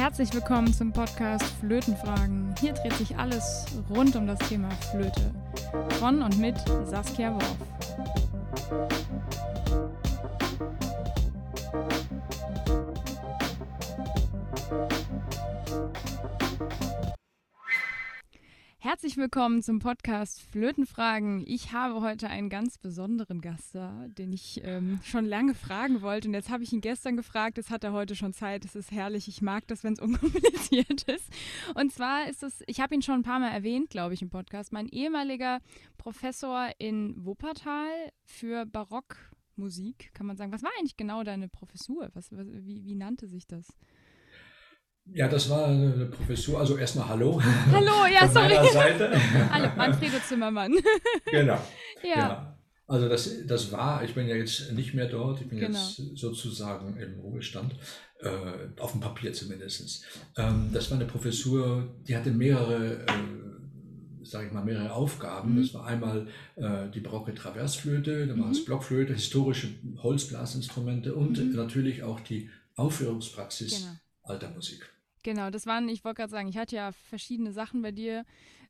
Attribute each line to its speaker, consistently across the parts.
Speaker 1: Herzlich willkommen zum Podcast Flötenfragen. Hier dreht sich alles rund um das Thema Flöte. Von und mit Saskia Worf. Herzlich willkommen zum Podcast Flötenfragen. Ich habe heute einen ganz besonderen Gast da, den ich ähm, schon lange fragen wollte. Und jetzt habe ich ihn gestern gefragt. Jetzt hat er heute schon Zeit. Es ist herrlich. Ich mag das, wenn es unkompliziert ist. Und zwar ist es, ich habe ihn schon ein paar Mal erwähnt, glaube ich, im Podcast, mein ehemaliger Professor in Wuppertal für Barockmusik, kann man sagen. Was war eigentlich genau deine Professur? Was, was wie, wie nannte sich das?
Speaker 2: Ja, das war eine Professur. Also erstmal Hallo.
Speaker 1: Hallo, ja,
Speaker 2: von
Speaker 1: sorry.
Speaker 2: Seite.
Speaker 1: Hallo, Manfredo Zimmermann.
Speaker 2: genau.
Speaker 1: Ja.
Speaker 2: Ja. Also das, das war, ich bin ja jetzt nicht mehr dort, ich bin
Speaker 1: Genau.
Speaker 2: jetzt sozusagen im Ruhestand, äh, auf dem Papier zumindest. Ähm, das war eine Professur, die hatte mehrere, äh, sage ich mal, mehrere Aufgaben.
Speaker 1: Mhm.
Speaker 2: Das war einmal äh, die barocke Traversflöte, dann war
Speaker 1: Mhm.
Speaker 2: es Blockflöte, historische Holzblasinstrumente und
Speaker 1: Mhm.
Speaker 2: natürlich auch die Aufführungspraxis
Speaker 1: Genau.
Speaker 2: alter Musik.
Speaker 1: Genau, das waren, ich wollte gerade sagen, ich hatte ja verschiedene Sachen bei dir,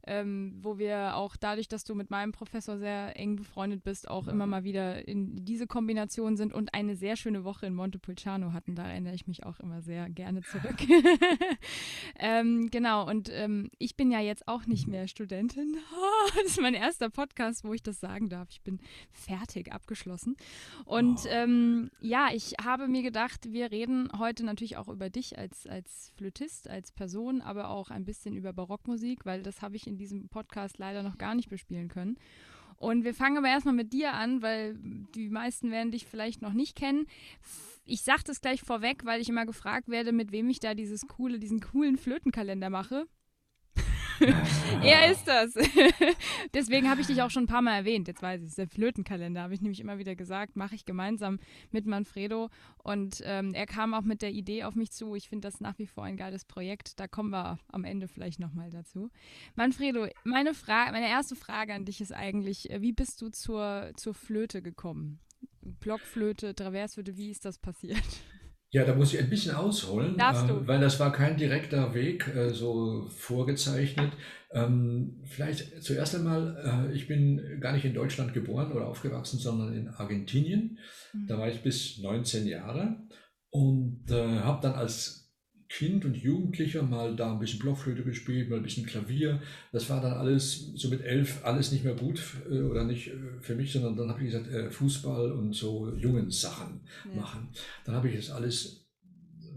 Speaker 1: ähm, wo wir auch dadurch, dass du mit meinem Professor sehr eng befreundet bist, auch immer mal wieder in diese Kombination sind und eine sehr schöne Woche in Montepulciano hatten. Da erinnere ich mich auch immer sehr gerne zurück. ähm, genau, und ähm, ich bin ja jetzt auch nicht mehr Studentin. das ist mein erster Podcast, wo ich das sagen darf. Ich bin fertig abgeschlossen. Und
Speaker 2: Oh.
Speaker 1: ähm, ja, ich habe mir gedacht, wir reden heute natürlich auch über dich als, als Flötist, als Person, aber auch ein bisschen über Barockmusik, weil das habe ich in diesem Podcast leider noch gar nicht bespielen können. Und wir fangen aber erstmal mit dir an, weil die meisten werden dich vielleicht noch nicht kennen. Ich sage das gleich vorweg, weil ich immer gefragt werde, mit wem ich da dieses coole, diesen coolen Flötenkalender mache. er ist das. Deswegen habe ich dich auch schon ein paar Mal erwähnt. Jetzt weiß ich es. Der Flötenkalender habe ich nämlich immer wieder gesagt, mache ich gemeinsam mit Manfredo. Und ähm, er kam auch mit der Idee auf mich zu. Ich finde das nach wie vor ein geiles Projekt. Da kommen wir am Ende vielleicht nochmal dazu. Manfredo, meine, Fra meine erste Frage an dich ist eigentlich, äh, wie bist du zur, zur Flöte gekommen? Blockflöte, Traversflöte, wie ist das passiert?
Speaker 2: Ja, da muss ich ein bisschen ausholen,
Speaker 1: Darfst du.
Speaker 2: äh, weil das war kein direkter Weg äh, so vorgezeichnet. Ähm, vielleicht zuerst einmal, äh, ich bin gar nicht in Deutschland geboren oder aufgewachsen, sondern in Argentinien. Da war ich bis 19 Jahre und äh, habe dann als Kind und Jugendlicher mal da ein bisschen Blockflöte gespielt, mal ein bisschen Klavier. Das war dann alles so mit elf alles nicht mehr gut äh, oder nicht äh, für mich, sondern dann habe ich gesagt, äh, Fußball und so jungen Sachen
Speaker 1: Ja.
Speaker 2: machen. Dann habe ich das alles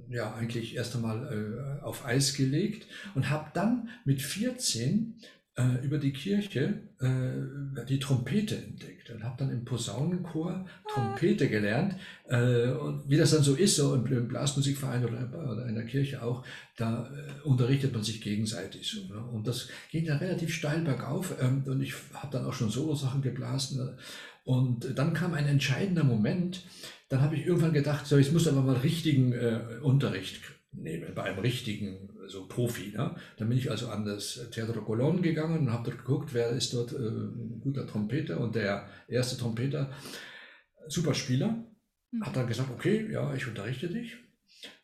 Speaker 2: ja eigentlich erst einmal auf Eis gelegt und habe dann mit 14 äh, über die Kirche äh, die Trompete entdeckt und habe dann im Posaunenchor Trompete gelernt. Äh, und wie das dann so ist, so im, Blasmusikverein oder, oder in der Kirche auch, da äh, unterrichtet man sich gegenseitig. So, ne? Und das ging dann relativ steil bergauf ähm, und ich habe dann auch schon Solo-Sachen geblasen. Ne? Und dann kam ein entscheidender Moment, dann habe ich irgendwann gedacht, so, jetzt muss aber mal richtigen äh, Unterricht nehmen, bei einem richtigen so Profi. Ne? Dann bin ich also an das Teatro Colón gegangen und habe dort geguckt, wer ist dort äh, ein guter Trompeter und der erste Trompeter, super Spieler,
Speaker 1: Mhm.
Speaker 2: hat dann gesagt, okay, ja, ich unterrichte dich.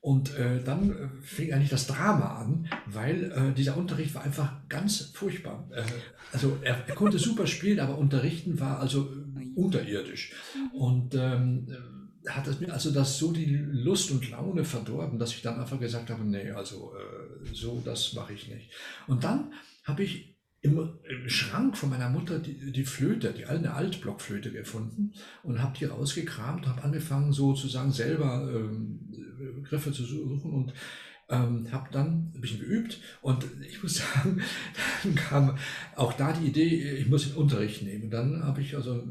Speaker 2: Und äh, dann äh, fing eigentlich das Drama an, weil äh, dieser Unterricht war einfach ganz furchtbar. Äh, also er, er konnte super spielen, aber unterrichten war also äh, unterirdisch. Und ähm, äh, hat es mir also das so die Lust und Laune verdorben, dass ich dann einfach gesagt habe, nee, also äh, so, das mache ich nicht. Und dann habe ich im, im Schrank von meiner Mutter die, die Flöte, die eine Altblockflöte gefunden und habe die rausgekramt, habe angefangen sozusagen selber ähm, Griffe zu suchen und ähm, habe dann ein bisschen geübt und ich muss sagen, dann kam auch da die Idee, ich muss den Unterricht nehmen. Dann habe ich also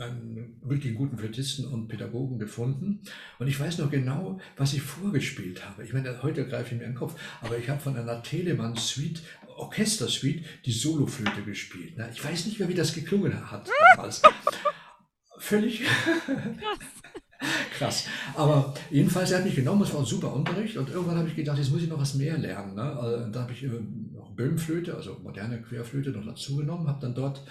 Speaker 2: einen wirklich guten Flötisten und Pädagogen gefunden und ich weiß noch genau, was ich vorgespielt habe. Ich meine, heute greife ich mir in den Kopf, aber ich habe von einer Telemann-Suite, Orchestersuite, die Soloflöte gespielt. Ich weiß nicht mehr, wie das geklungen hat damals. Völlig krass. Aber jedenfalls, er hat mich genommen, es war ein super Unterricht und irgendwann habe ich gedacht, jetzt muss ich noch was mehr lernen. Ne? Also, da habe ich äh, noch Böhmflöte, also moderne Querflöte, noch dazu genommen, habe dann dort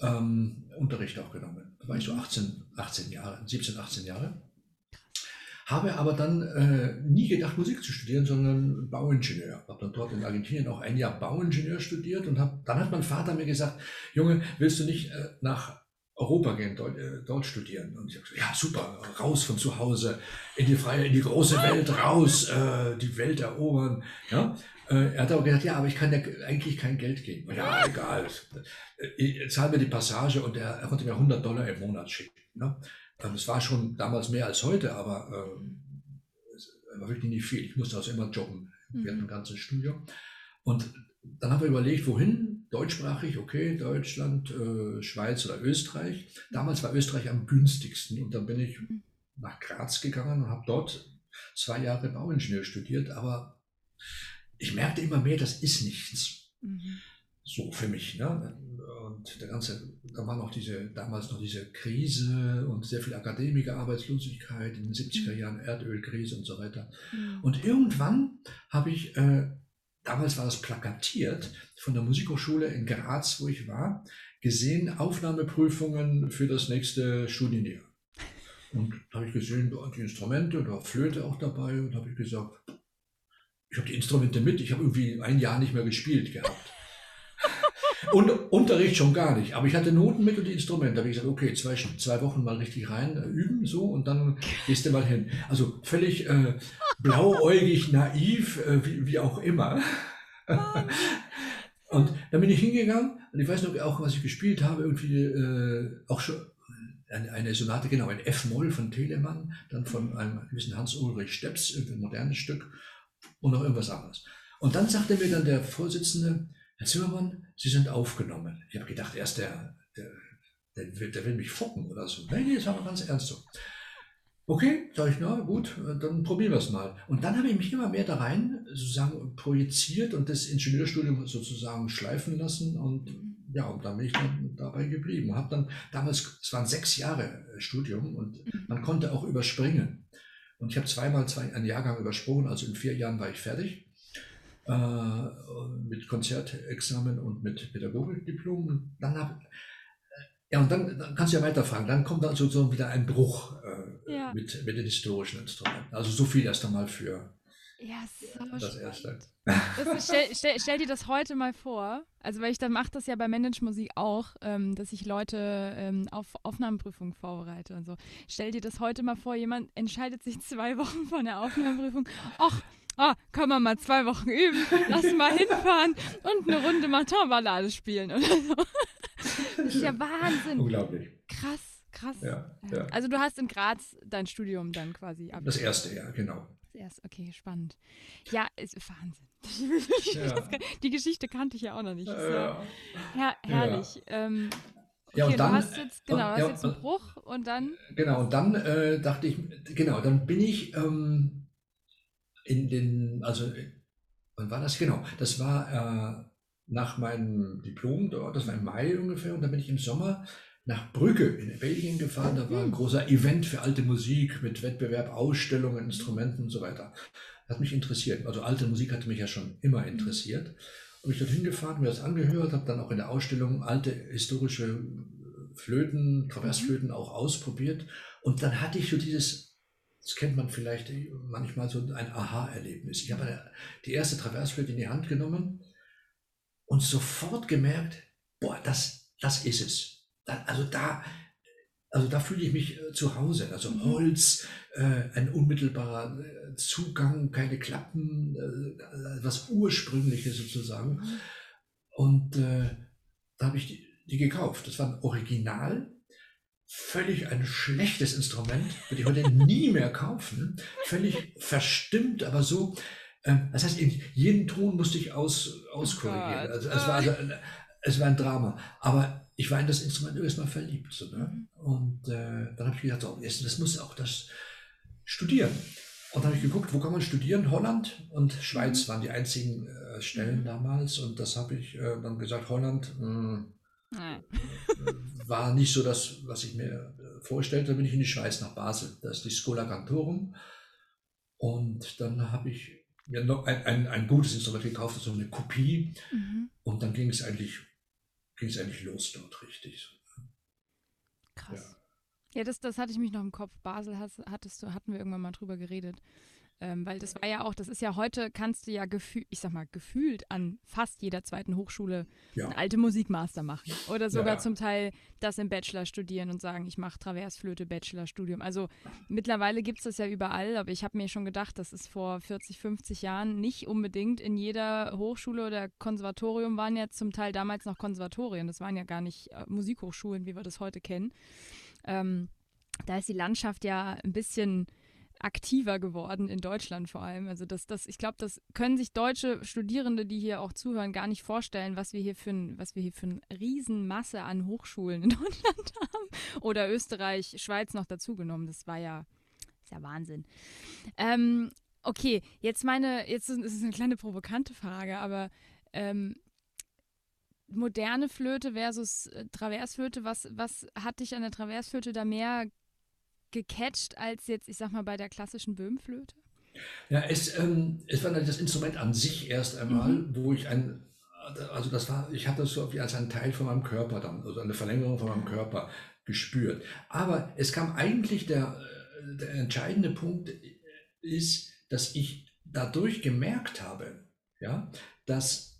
Speaker 2: ähm, Unterricht auch genommen. Da war ich so 18, 18 Jahre, 17, 18 Jahre. habe aber dann äh, nie gedacht, Musik zu studieren, sondern Bauingenieur. Habe dann dort in Argentinien auch ein Jahr Bauingenieur studiert und hab, dann hat mein Vater mir gesagt, Junge, willst du nicht äh, nach Europa gehen, dort, äh, dort studieren? Und ich habe gesagt, ja super, raus von zu Hause, in die freie, in die große Welt, raus, äh, die Welt erobern. Ja? Äh, er hat aber gesagt, ja, aber ich kann ja eigentlich kein Geld geben. Ja, egal. Ich zahle mir die Passage und er, er konnte mir 100 Dollar im Monat schicken. Ne? Ähm, es war schon damals mehr als heute, aber es war wirklich nicht viel. Ich musste also immer jobben mhm. während dem ganzen Studium. Und dann haben wir überlegt, wohin? Deutschsprachig, okay, Deutschland, äh, Schweiz oder Österreich. Damals war Österreich am günstigsten und dann bin ich mhm. nach Graz gegangen und habe dort zwei Jahre Bauingenieur studiert, aber ich merkte immer mehr, das ist nichts. Mhm. So für mich. Ne? Und der ganze, da war noch diese, damals noch diese Krise und sehr viel Akademikerarbeitslosigkeit in den 70er mhm. Jahren, Erdölkrise und so weiter. Mhm. Und irgendwann habe ich, äh, damals war das plakatiert von der Musikhochschule in Graz, wo ich war, gesehen, Aufnahmeprüfungen für das nächste Studienjahr. Und da habe ich gesehen, die Instrumente, da war Flöte auch dabei und habe ich gesagt, ich habe die Instrumente mit, ich habe irgendwie ein Jahr nicht mehr gespielt gehabt. Und Unterricht schon gar nicht. Aber ich hatte Noten mit und die Instrumente. Da habe ich gesagt, okay, zwei, zwei Wochen mal richtig rein äh, üben, so, und dann gehst du mal hin. Also völlig äh, blauäugig, naiv, äh, wie, wie auch immer. und dann bin ich hingegangen und ich weiß noch auch, was ich gespielt habe, irgendwie äh, auch schon eine, Sonate, genau, ein F-Moll von Telemann, dann von einem gewissen Hans-Ulrich Stepps, ein modernes Stück und noch irgendwas anderes. Und dann sagte mir dann der Vorsitzende, Herr Zimmermann, Sie sind aufgenommen. Ich habe gedacht, erst der, der, der, will, der will mich focken oder so. Nein, nee, das war ganz ernst so. Okay, sage ich, na gut, dann probieren wir es mal. Und dann habe ich mich immer mehr da rein sozusagen projiziert und das Ingenieurstudium sozusagen schleifen lassen und ja, und dann bin ich dann dabei geblieben. Habe dann damals, es waren sechs Jahre Studium und mhm. man konnte auch überspringen. Und ich habe zweimal zwei, einen Jahrgang übersprungen, also in vier Jahren war ich fertig äh, mit Konzertexamen und mit Pädagogikdiplom. Dann hab, ja, und dann, dann, kannst du ja weiterfragen. Dann kommt dann sozusagen wieder ein Bruch äh, ja. mit, mit den historischen Instrumenten. Also so viel erst einmal für ja, das spannend. Erste.
Speaker 1: Das ist, stell, stell, stell, dir das heute mal vor. Also, weil ich dann mache das ja bei Management auch, ähm, dass ich Leute ähm, auf Aufnahmeprüfungen vorbereite und so. Stell dir das heute mal vor, jemand entscheidet sich zwei Wochen vor der Aufnahmeprüfung. Ach, ah, können wir mal zwei Wochen üben, lass mal hinfahren und eine Runde Martin-Ballade spielen oder so. Das ist ja Wahnsinn.
Speaker 2: Unglaublich.
Speaker 1: Krass, krass.
Speaker 2: Ja, ja.
Speaker 1: Also du hast in Graz dein Studium dann quasi
Speaker 2: ab. Das erste, ja, genau.
Speaker 1: Das erste, okay, spannend. Ja, ist Wahnsinn. Ja. Die Geschichte kannte ich ja auch noch nicht. Ja. Her herrlich. Ähm, Okay, ja, und dann, du hast jetzt, genau, hast ja, jetzt einen Bruch und dann.
Speaker 2: Genau, und dann äh, dachte ich, genau, dann bin ich ähm, in den, also wann war das? Genau, das war äh, nach meinem Diplom dort, das war im Mai ungefähr, und dann bin ich im Sommer nach Brügge in Belgien gefahren. Da war ein hm. großer Event für alte Musik mit Wettbewerb, Ausstellungen, Instrumenten und so weiter. Hat mich interessiert. Also alte Musik hatte mich ja schon immer hm. interessiert. Und ich dorthin gefahren, mir das angehört, habe dann auch in der Ausstellung alte historische Flöten, Traversflöten auch ausprobiert. Und dann hatte ich so dieses das kennt man vielleicht manchmal so ein Aha-Erlebnis. Ich habe die erste Traversflöte in die Hand genommen und sofort gemerkt, boah, das, das ist es. Da, also da, also da fühle ich mich äh, zu Hause. Also mhm. Holz, äh, ein unmittelbarer äh, Zugang, keine Klappen, äh, was Ursprüngliches sozusagen. Mhm. Und äh, da habe ich die, die gekauft. Das war ein Original völlig ein schlechtes Instrument, würde ich heute nie mehr kaufen, völlig verstimmt, aber so, äh, das heißt, jeden Ton musste ich aus, auskorrigieren. Also, es, war also, es war ein Drama. Aber ich war in das Instrument erstmal verliebt. So, ne? Und äh, dann habe ich gedacht, so, jetzt, das muss auch das studieren. Und dann habe ich geguckt, wo kann man studieren? Holland und Schweiz mhm. waren die einzigen äh, Stellen mhm. damals. Und das habe ich äh, dann gesagt, Holland, mh, hm, Nein. war nicht so das, was ich mir vorstellte. Dann bin ich in die Schweiz nach Basel. Da ist die Schola Cantorum. Und dann habe ich mir noch ein, ein, ein, gutes Instrument gekauft, so eine Kopie. Mhm. Und dann ging es eigentlich, ging es eigentlich los dort richtig.
Speaker 1: Krass. Ja, das, das hatte ich mich noch im Kopf. Basel hattest du, hatten wir irgendwann mal drüber geredet. Ähm, weil das war ja auch, das ist ja heute, kannst du ja gefühlt, ich sag mal, gefühlt an fast jeder zweiten Hochschule ja. eine alte Musikmaster machen. Oder sogar ja. zum Teil das im Bachelor studieren und sagen, ich mache Traversflöte, Bachelorstudium. Also mittlerweile gibt es das ja überall, aber ich habe mir schon gedacht, das ist vor 40, 50 Jahren nicht unbedingt in jeder Hochschule oder Konservatorium waren ja zum Teil damals noch Konservatorien. Das waren ja gar nicht äh, Musikhochschulen, wie wir das heute kennen. Ähm, da ist die Landschaft ja ein bisschen aktiver geworden in Deutschland vor allem. Also das, das, ich glaube, das können sich deutsche Studierende, die hier auch zuhören, gar nicht vorstellen, was wir hier für ein, was wir hier für eine Riesenmasse an Hochschulen in Deutschland haben. Oder Österreich, Schweiz noch dazugenommen. Das war ja, ist ja Wahnsinn. Ähm, okay, jetzt meine, jetzt ist es eine kleine provokante Frage, aber ähm, moderne Flöte versus äh, Traversflöte, was, was hat dich an der Traversflöte da mehr gecatcht als jetzt, ich sag mal, bei der klassischen Böhmflöte?
Speaker 2: Ja, es, ähm, es war das Instrument an sich erst einmal, mhm. wo ich ein, also das war, ich habe das so als ein Teil von meinem Körper dann, also eine Verlängerung von meinem Körper gespürt. Aber es kam eigentlich der, der entscheidende Punkt ist, dass ich dadurch gemerkt habe, ja, dass äh,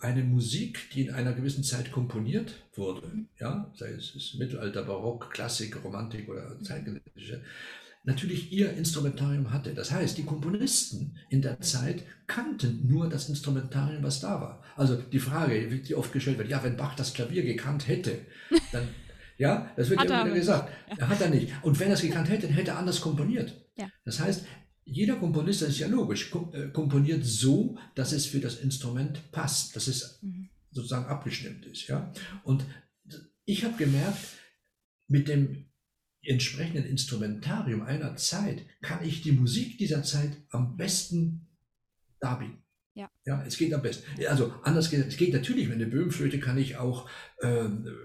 Speaker 2: eine Musik, die in einer gewissen Zeit komponiert wurde, ja, sei es Mittelalter, Barock, Klassik, Romantik oder zeitgenössische, natürlich ihr Instrumentarium hatte. Das heißt, die Komponisten in der Zeit kannten nur das Instrumentarium, was da war. Also die Frage, die oft gestellt wird, ja, wenn Bach das Klavier gekannt hätte, dann, ja, das wird ja immer gesagt, ja. hat er nicht. Und wenn er es gekannt hätte, hätte er anders komponiert. Ja. Das heißt, jeder Komponist, das ist ja logisch, äh, komponiert so, dass es für das Instrument passt, dass es mhm. sozusagen abgestimmt ist. Ja? Und ich habe gemerkt, mit dem entsprechenden Instrumentarium einer Zeit kann ich die Musik dieser Zeit am besten darbieten. Ja. ja, es geht am besten. Also anders geht es geht natürlich, mit einer Böhmflöte kann ich auch äh,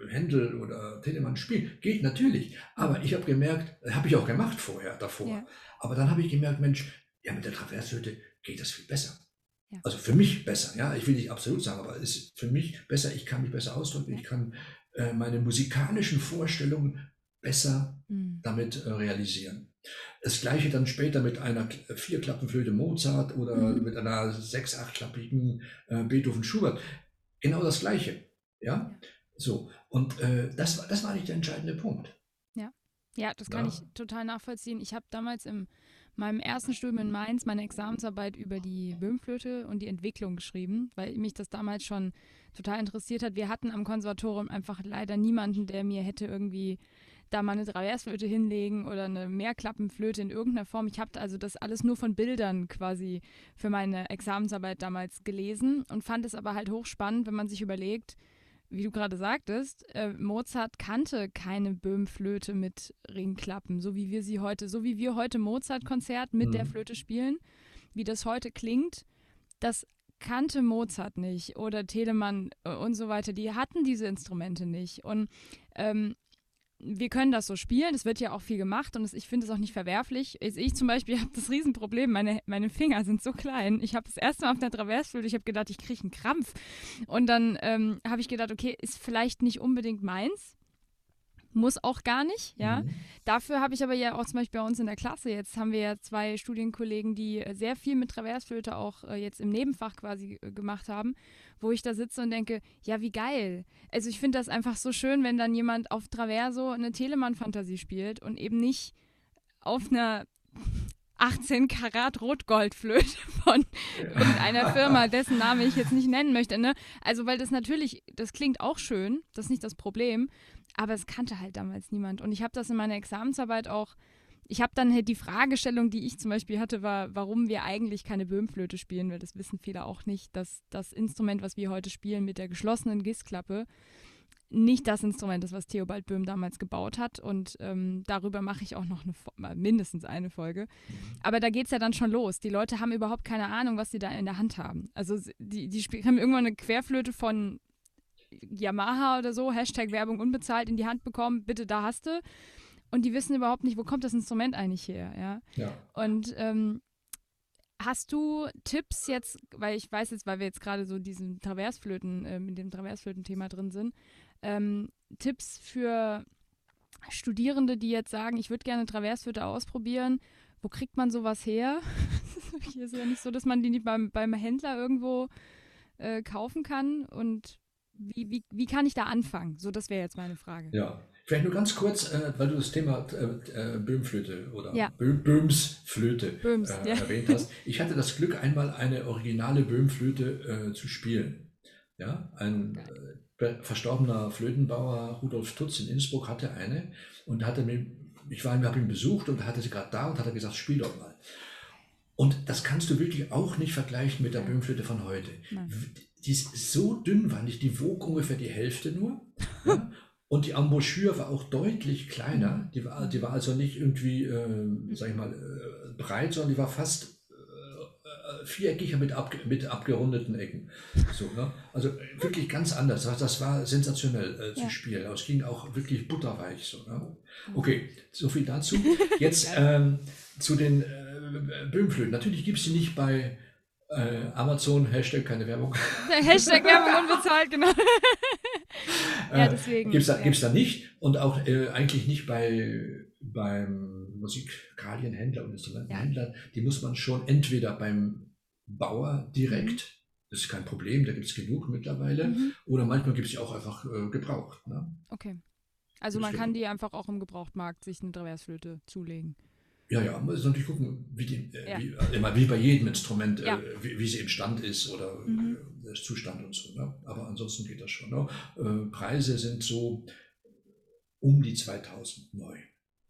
Speaker 2: Händel oder Telemann spielen. Geht natürlich. Aber ich habe gemerkt, habe ich auch gemacht vorher, davor. Ja. Aber dann habe ich gemerkt, Mensch, ja, mit der Travershütte geht das viel besser. Ja. Also für mich besser, ja. Ich will nicht absolut sagen, aber es ist für mich besser. Ich kann mich besser ausdrücken. Ich kann äh, meine musikalischen Vorstellungen besser mhm. damit äh, realisieren. Das gleiche dann später mit einer Vierklappenflöte Mozart oder mhm. mit einer sechs-, achtklappigen äh, Beethoven Schubert. Genau das gleiche. Ja, so. Und äh, das, das war nicht der entscheidende Punkt.
Speaker 1: Ja, ja das kann ja. ich total nachvollziehen. Ich habe damals in meinem ersten Studium in Mainz meine Examensarbeit über die Böhmflöte und die Entwicklung geschrieben, weil mich das damals schon total interessiert hat. Wir hatten am Konservatorium einfach leider niemanden, der mir hätte irgendwie da mal eine Traversflöte hinlegen oder eine Mehrklappenflöte in irgendeiner Form. Ich habe also das alles nur von Bildern quasi für meine Examensarbeit damals gelesen und fand es aber halt hochspannend, wenn man sich überlegt, wie du gerade sagtest, äh, Mozart kannte keine Böhmflöte mit Ringklappen, so wie wir sie heute, so wie wir heute Mozart-Konzert mit mhm. der Flöte spielen, wie das heute klingt, das kannte Mozart nicht oder Telemann äh, und so weiter. Die hatten diese Instrumente nicht. Und ähm, wir können das so spielen, es wird ja auch viel gemacht und das, ich finde es auch nicht verwerflich. Ich zum Beispiel habe das Riesenproblem, meine, meine Finger sind so klein. Ich habe das erste Mal auf der Traversflöte, ich habe gedacht, ich kriege einen Krampf. Und dann ähm, habe ich gedacht, okay, ist vielleicht nicht unbedingt meins. Muss auch gar nicht, ja. Mhm. Dafür habe ich aber ja auch zum Beispiel bei uns in der Klasse, jetzt haben wir ja zwei Studienkollegen, die äh, sehr viel mit Traversflöte auch äh, jetzt im Nebenfach quasi äh, gemacht haben, wo ich da sitze und denke, ja, wie geil. Also ich finde das einfach so schön, wenn dann jemand auf Traverso eine Telemann-Fantasie spielt und eben nicht auf einer 18 Karat Rotgoldflöte von irgendeiner Firma, dessen Name ich jetzt nicht nennen möchte. Ne? Also, weil das natürlich, das klingt auch schön, das ist nicht das Problem, aber es kannte halt damals niemand. Und ich habe das in meiner Examensarbeit auch, ich habe dann halt die Fragestellung, die ich zum Beispiel hatte, war, warum wir eigentlich keine Böhmflöte spielen, weil das wissen viele auch nicht, dass das Instrument, was wir heute spielen mit der geschlossenen Gissklappe, nicht das Instrument ist, was Theobald Böhm damals gebaut hat. Und ähm, darüber mache ich auch noch eine, mindestens eine Folge. Aber da geht es ja dann schon los. Die Leute haben überhaupt keine Ahnung, was sie da in der Hand haben. Also die, die haben irgendwann eine Querflöte von Yamaha oder so, Hashtag Werbung unbezahlt in die Hand bekommen, bitte da hast du. Und die wissen überhaupt nicht, wo kommt das Instrument eigentlich her, ja. ja. Und ähm, hast du Tipps jetzt, weil ich weiß jetzt, weil wir jetzt gerade so diesen Traversflöten, äh, mit dem Traversflöten-Thema drin sind, ähm, Tipps für Studierende, die jetzt sagen, ich würde gerne Traversflöte ausprobieren, wo kriegt man sowas her? es ist ja nicht so, dass man die nicht beim, beim Händler irgendwo äh, kaufen kann. Und wie, wie, wie kann ich da anfangen? So, das wäre jetzt meine Frage.
Speaker 2: Ja, vielleicht nur ganz kurz, äh, weil du das Thema äh, äh Böhmflöte oder
Speaker 1: ja.
Speaker 2: Böhmsflöte
Speaker 1: Böhms,
Speaker 2: äh,
Speaker 1: ja.
Speaker 2: erwähnt hast. Ich hatte das Glück, einmal eine originale Böhmflöte äh, zu spielen. Ja, ein verstorbener Flötenbauer Rudolf Tutz in Innsbruck hatte eine und hatte mir, ich war, habe ihn besucht und hatte sie gerade da und hat er gesagt, spiel doch mal. Und das kannst du wirklich auch nicht vergleichen mit der ja. Böhmflöte von heute. Nein. Die ist so dünnwandig, die wog ungefähr die Hälfte nur. ja? Und die Embouchure war auch deutlich kleiner. Mhm. Die war, die war also nicht irgendwie, äh, sag ich mal, äh, breit, sondern die war fast viereckiger mit, ab, mit abgerundeten Ecken. So, ne? Also wirklich ganz anders. Das war sensationell äh, zu ja. spielen. Es ging auch wirklich butterweich. So, ne? Okay, so viel dazu. Jetzt ähm, zu den äh, Böhmflöten. Natürlich gibt es sie nicht bei äh, Amazon, Hashtag keine Werbung.
Speaker 1: Hashtag Werbung unbezahlt, genau.
Speaker 2: ja, deswegen. Gibt es da, ja. da nicht und auch äh, eigentlich nicht bei beim Musikalienhändler und Instrumentenhändler. Ja. Die muss man schon entweder beim Bauer direkt. Mhm. Das ist kein Problem, da gibt es genug mittlerweile. Mhm. Oder manchmal gibt es sie auch einfach äh, gebraucht. Ne?
Speaker 1: Okay. Also man kann die einfach auch im Gebrauchtmarkt sich eine Traversflöte zulegen.
Speaker 2: Ja, ja, man muss natürlich gucken, wie, die, äh, ja. wie, äh, immer wie bei jedem Instrument, äh, ja. wie, wie, sie im Stand ist oder mhm. Der Zustand und so. Ne? Aber ansonsten geht das schon. Ne? Preise sind so um die 2000 neu.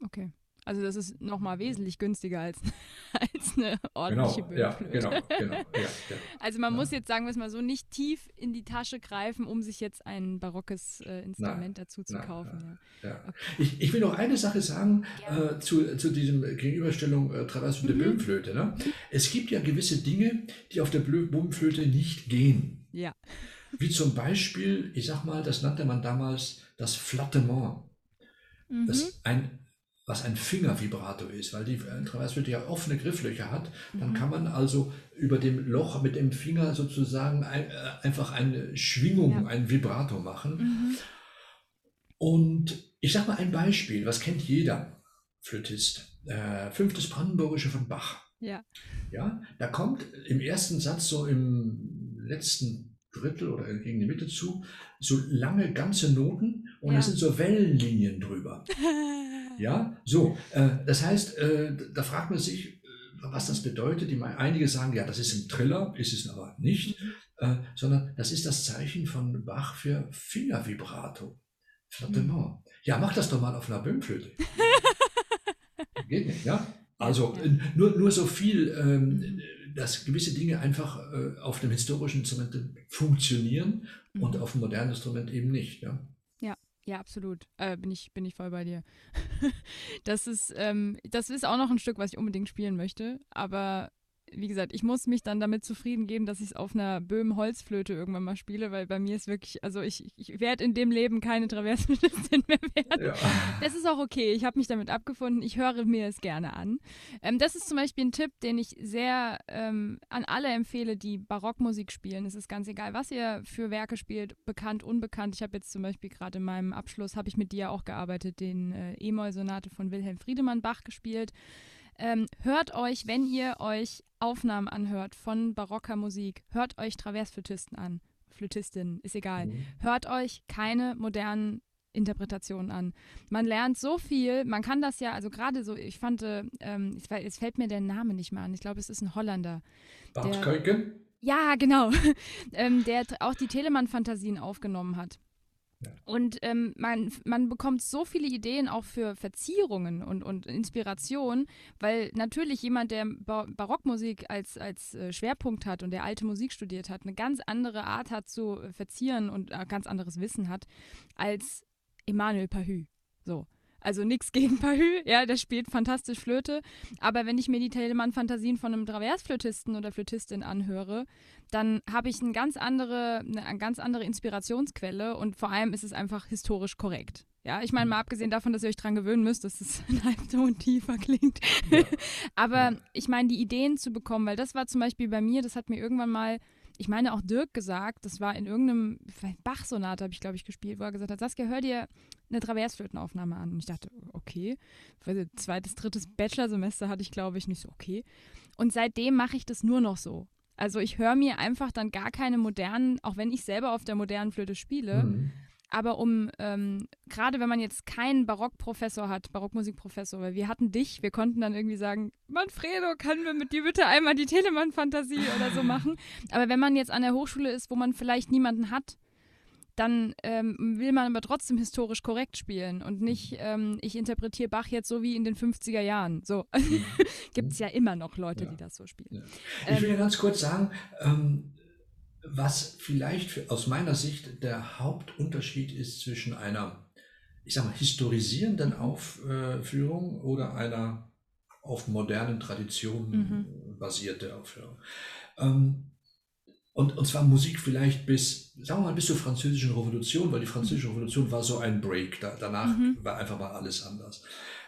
Speaker 1: Okay. Also das ist nochmal wesentlich günstiger als, als eine ordentliche
Speaker 2: genau, ja, genau, genau, ja,
Speaker 1: ja, Also man ja. muss jetzt, sagen wir es mal so, nicht tief in die Tasche greifen, um sich jetzt ein barockes äh, Instrument nein, dazu zu nein, kaufen.
Speaker 2: Ja. Ich, ich will noch eine Sache sagen äh, zu, zu diesem Gegenüberstellung äh, Traverse und mhm. der Böhmflöte. Ne? Es gibt ja gewisse Dinge, die auf der Böhmflöte nicht gehen.
Speaker 1: Ja.
Speaker 2: Wie zum Beispiel, ich sag mal, das nannte man damals das Flattement. Mhm. Das ein was ein Fingervibrato ist, weil die Traversflöte ja offene Grifflöcher hat, dann mhm. kann man also über dem Loch mit dem Finger sozusagen ein, äh, einfach eine Schwingung, ja. ein Vibrato machen. Mhm. Und ich sage mal ein Beispiel, was kennt jeder Flötist? Äh, fünftes Brandenburgische von Bach.
Speaker 1: Ja.
Speaker 2: Ja, da kommt im ersten Satz so im letzten Drittel oder gegen die Mitte zu, so lange ganze Noten und ja. da sind so Wellenlinien drüber. Ja, so. Äh, das heißt, äh, da fragt man sich, äh, was das bedeutet. Einige sagen, ja, das ist ein Triller, ist es aber nicht, mhm. sondern das ist das Zeichen von Bach für Fingervibrato. Flattement. Mhm. Ja, mach das doch mal auf einer Böhmflöte. Geht nicht, ja? Also ja. Nur, nur so viel, ähm, dass gewisse Dinge einfach äh, auf dem historischen Instrument funktionieren mhm. und auf dem modernen Instrument eben nicht. Ja?
Speaker 1: Ja, absolut. Äh, bin, ich, bin ich voll bei dir. das, ist, ähm, das ist auch noch ein Stück, was ich unbedingt spielen möchte. Aber wie gesagt, ich muss mich dann damit zufrieden geben, dass ich es auf einer Böhmen-Holzflöte irgendwann mal spiele, weil bei mir ist wirklich, also ich, ich werde in dem Leben keine Traversflötistin mehr werden. Ja. Das ist auch okay. Ich habe mich damit abgefunden. Ich höre mir es gerne an. Ähm, das ist zum Beispiel ein Tipp, den ich sehr ähm, an alle empfehle, die Barockmusik spielen. Es ist ganz egal, was ihr für Werke spielt, bekannt, unbekannt. Ich habe jetzt zum Beispiel gerade in meinem Abschluss, habe ich mit dir auch gearbeitet, den äh, E-Moll-Sonate von Wilhelm Friedemann Bach gespielt. Ähm, hört euch, wenn ihr euch Aufnahmen anhört von barocker Musik, hört euch Traversflötisten an. Flötistinnen, ist egal. Mhm. Hört euch keine modernen Interpretationen an. Man lernt so viel, man kann das ja, also gerade so, ich fand, äh, ähm, es, fällt mir der Name nicht mehr an. Ich glaube, es ist ein Holländer.
Speaker 2: Bart Keuken?
Speaker 1: Ja, genau. ähm, der auch die Telemann-Fantasien aufgenommen hat. Und ähm, man, man bekommt so viele Ideen auch für Verzierungen und, und Inspiration, weil natürlich jemand, der ba Barockmusik als, als äh, Schwerpunkt hat und der alte Musik studiert hat, eine ganz andere Art hat zu verzieren und äh, ganz anderes Wissen hat als Emmanuel Pahü. So. Also nichts gegen Pahü, ja, der spielt fantastisch Flöte. Aber wenn ich mir die Telemann-Fantasien von einem Traversflötisten oder Flötistin anhöre, dann habe ich eine ganz andere, eine ganz andere Inspirationsquelle und vor allem ist es einfach historisch korrekt. Ja, ich meine, mal abgesehen davon, dass ihr euch daran gewöhnen müsst, dass es ein Halbton tiefer klingt. Ja. Aber ja. ich meine, die Ideen zu bekommen, weil das war zum Beispiel bei mir, das hat mir irgendwann mal ich meine auch Dirk gesagt, das war in irgendeinem Bach-Sonate, habe ich glaube ich gespielt, wo er gesagt hat, Saskia, hör dir eine Traversflötenaufnahme an. Und ich dachte, okay. Zweites, drittes Bachelorsemester hatte ich, glaube ich, nicht so, okay. Und seitdem mache ich das nur noch so. Also ich höre mir einfach dann gar keine modernen, auch wenn ich selber auf der modernen Flöte spiele, mhm. aber um, ähm, gerade wenn man jetzt keinen Barockprofessor hat, Barockmusikprofessor, weil wir hatten dich, wir konnten dann irgendwie sagen, Manfredo, können wir mit dir bitte einmal die Telemann-Fantasie oder so machen. Aber wenn man jetzt an der Hochschule ist, wo man vielleicht niemanden hat, dann ähm, will man aber trotzdem historisch korrekt spielen und nicht, ähm, ich interpretiere Bach jetzt so wie in den 50er Jahren. So mhm. gibt es ja immer noch Leute, ja. die das so spielen.
Speaker 2: Ja. Ich will ähm, ganz kurz sagen, ähm, was vielleicht für, aus meiner Sicht der Hauptunterschied ist zwischen einer, ich sag mal, historisierenden mhm. Aufführung oder einer auf modernen Traditionen mhm. basierte Aufführung. Ähm, und, und zwar Musik vielleicht bis, sagen wir mal, bis zur französischen Revolution, weil die französische Revolution war so ein Break. Da, danach mhm. war einfach mal alles anders.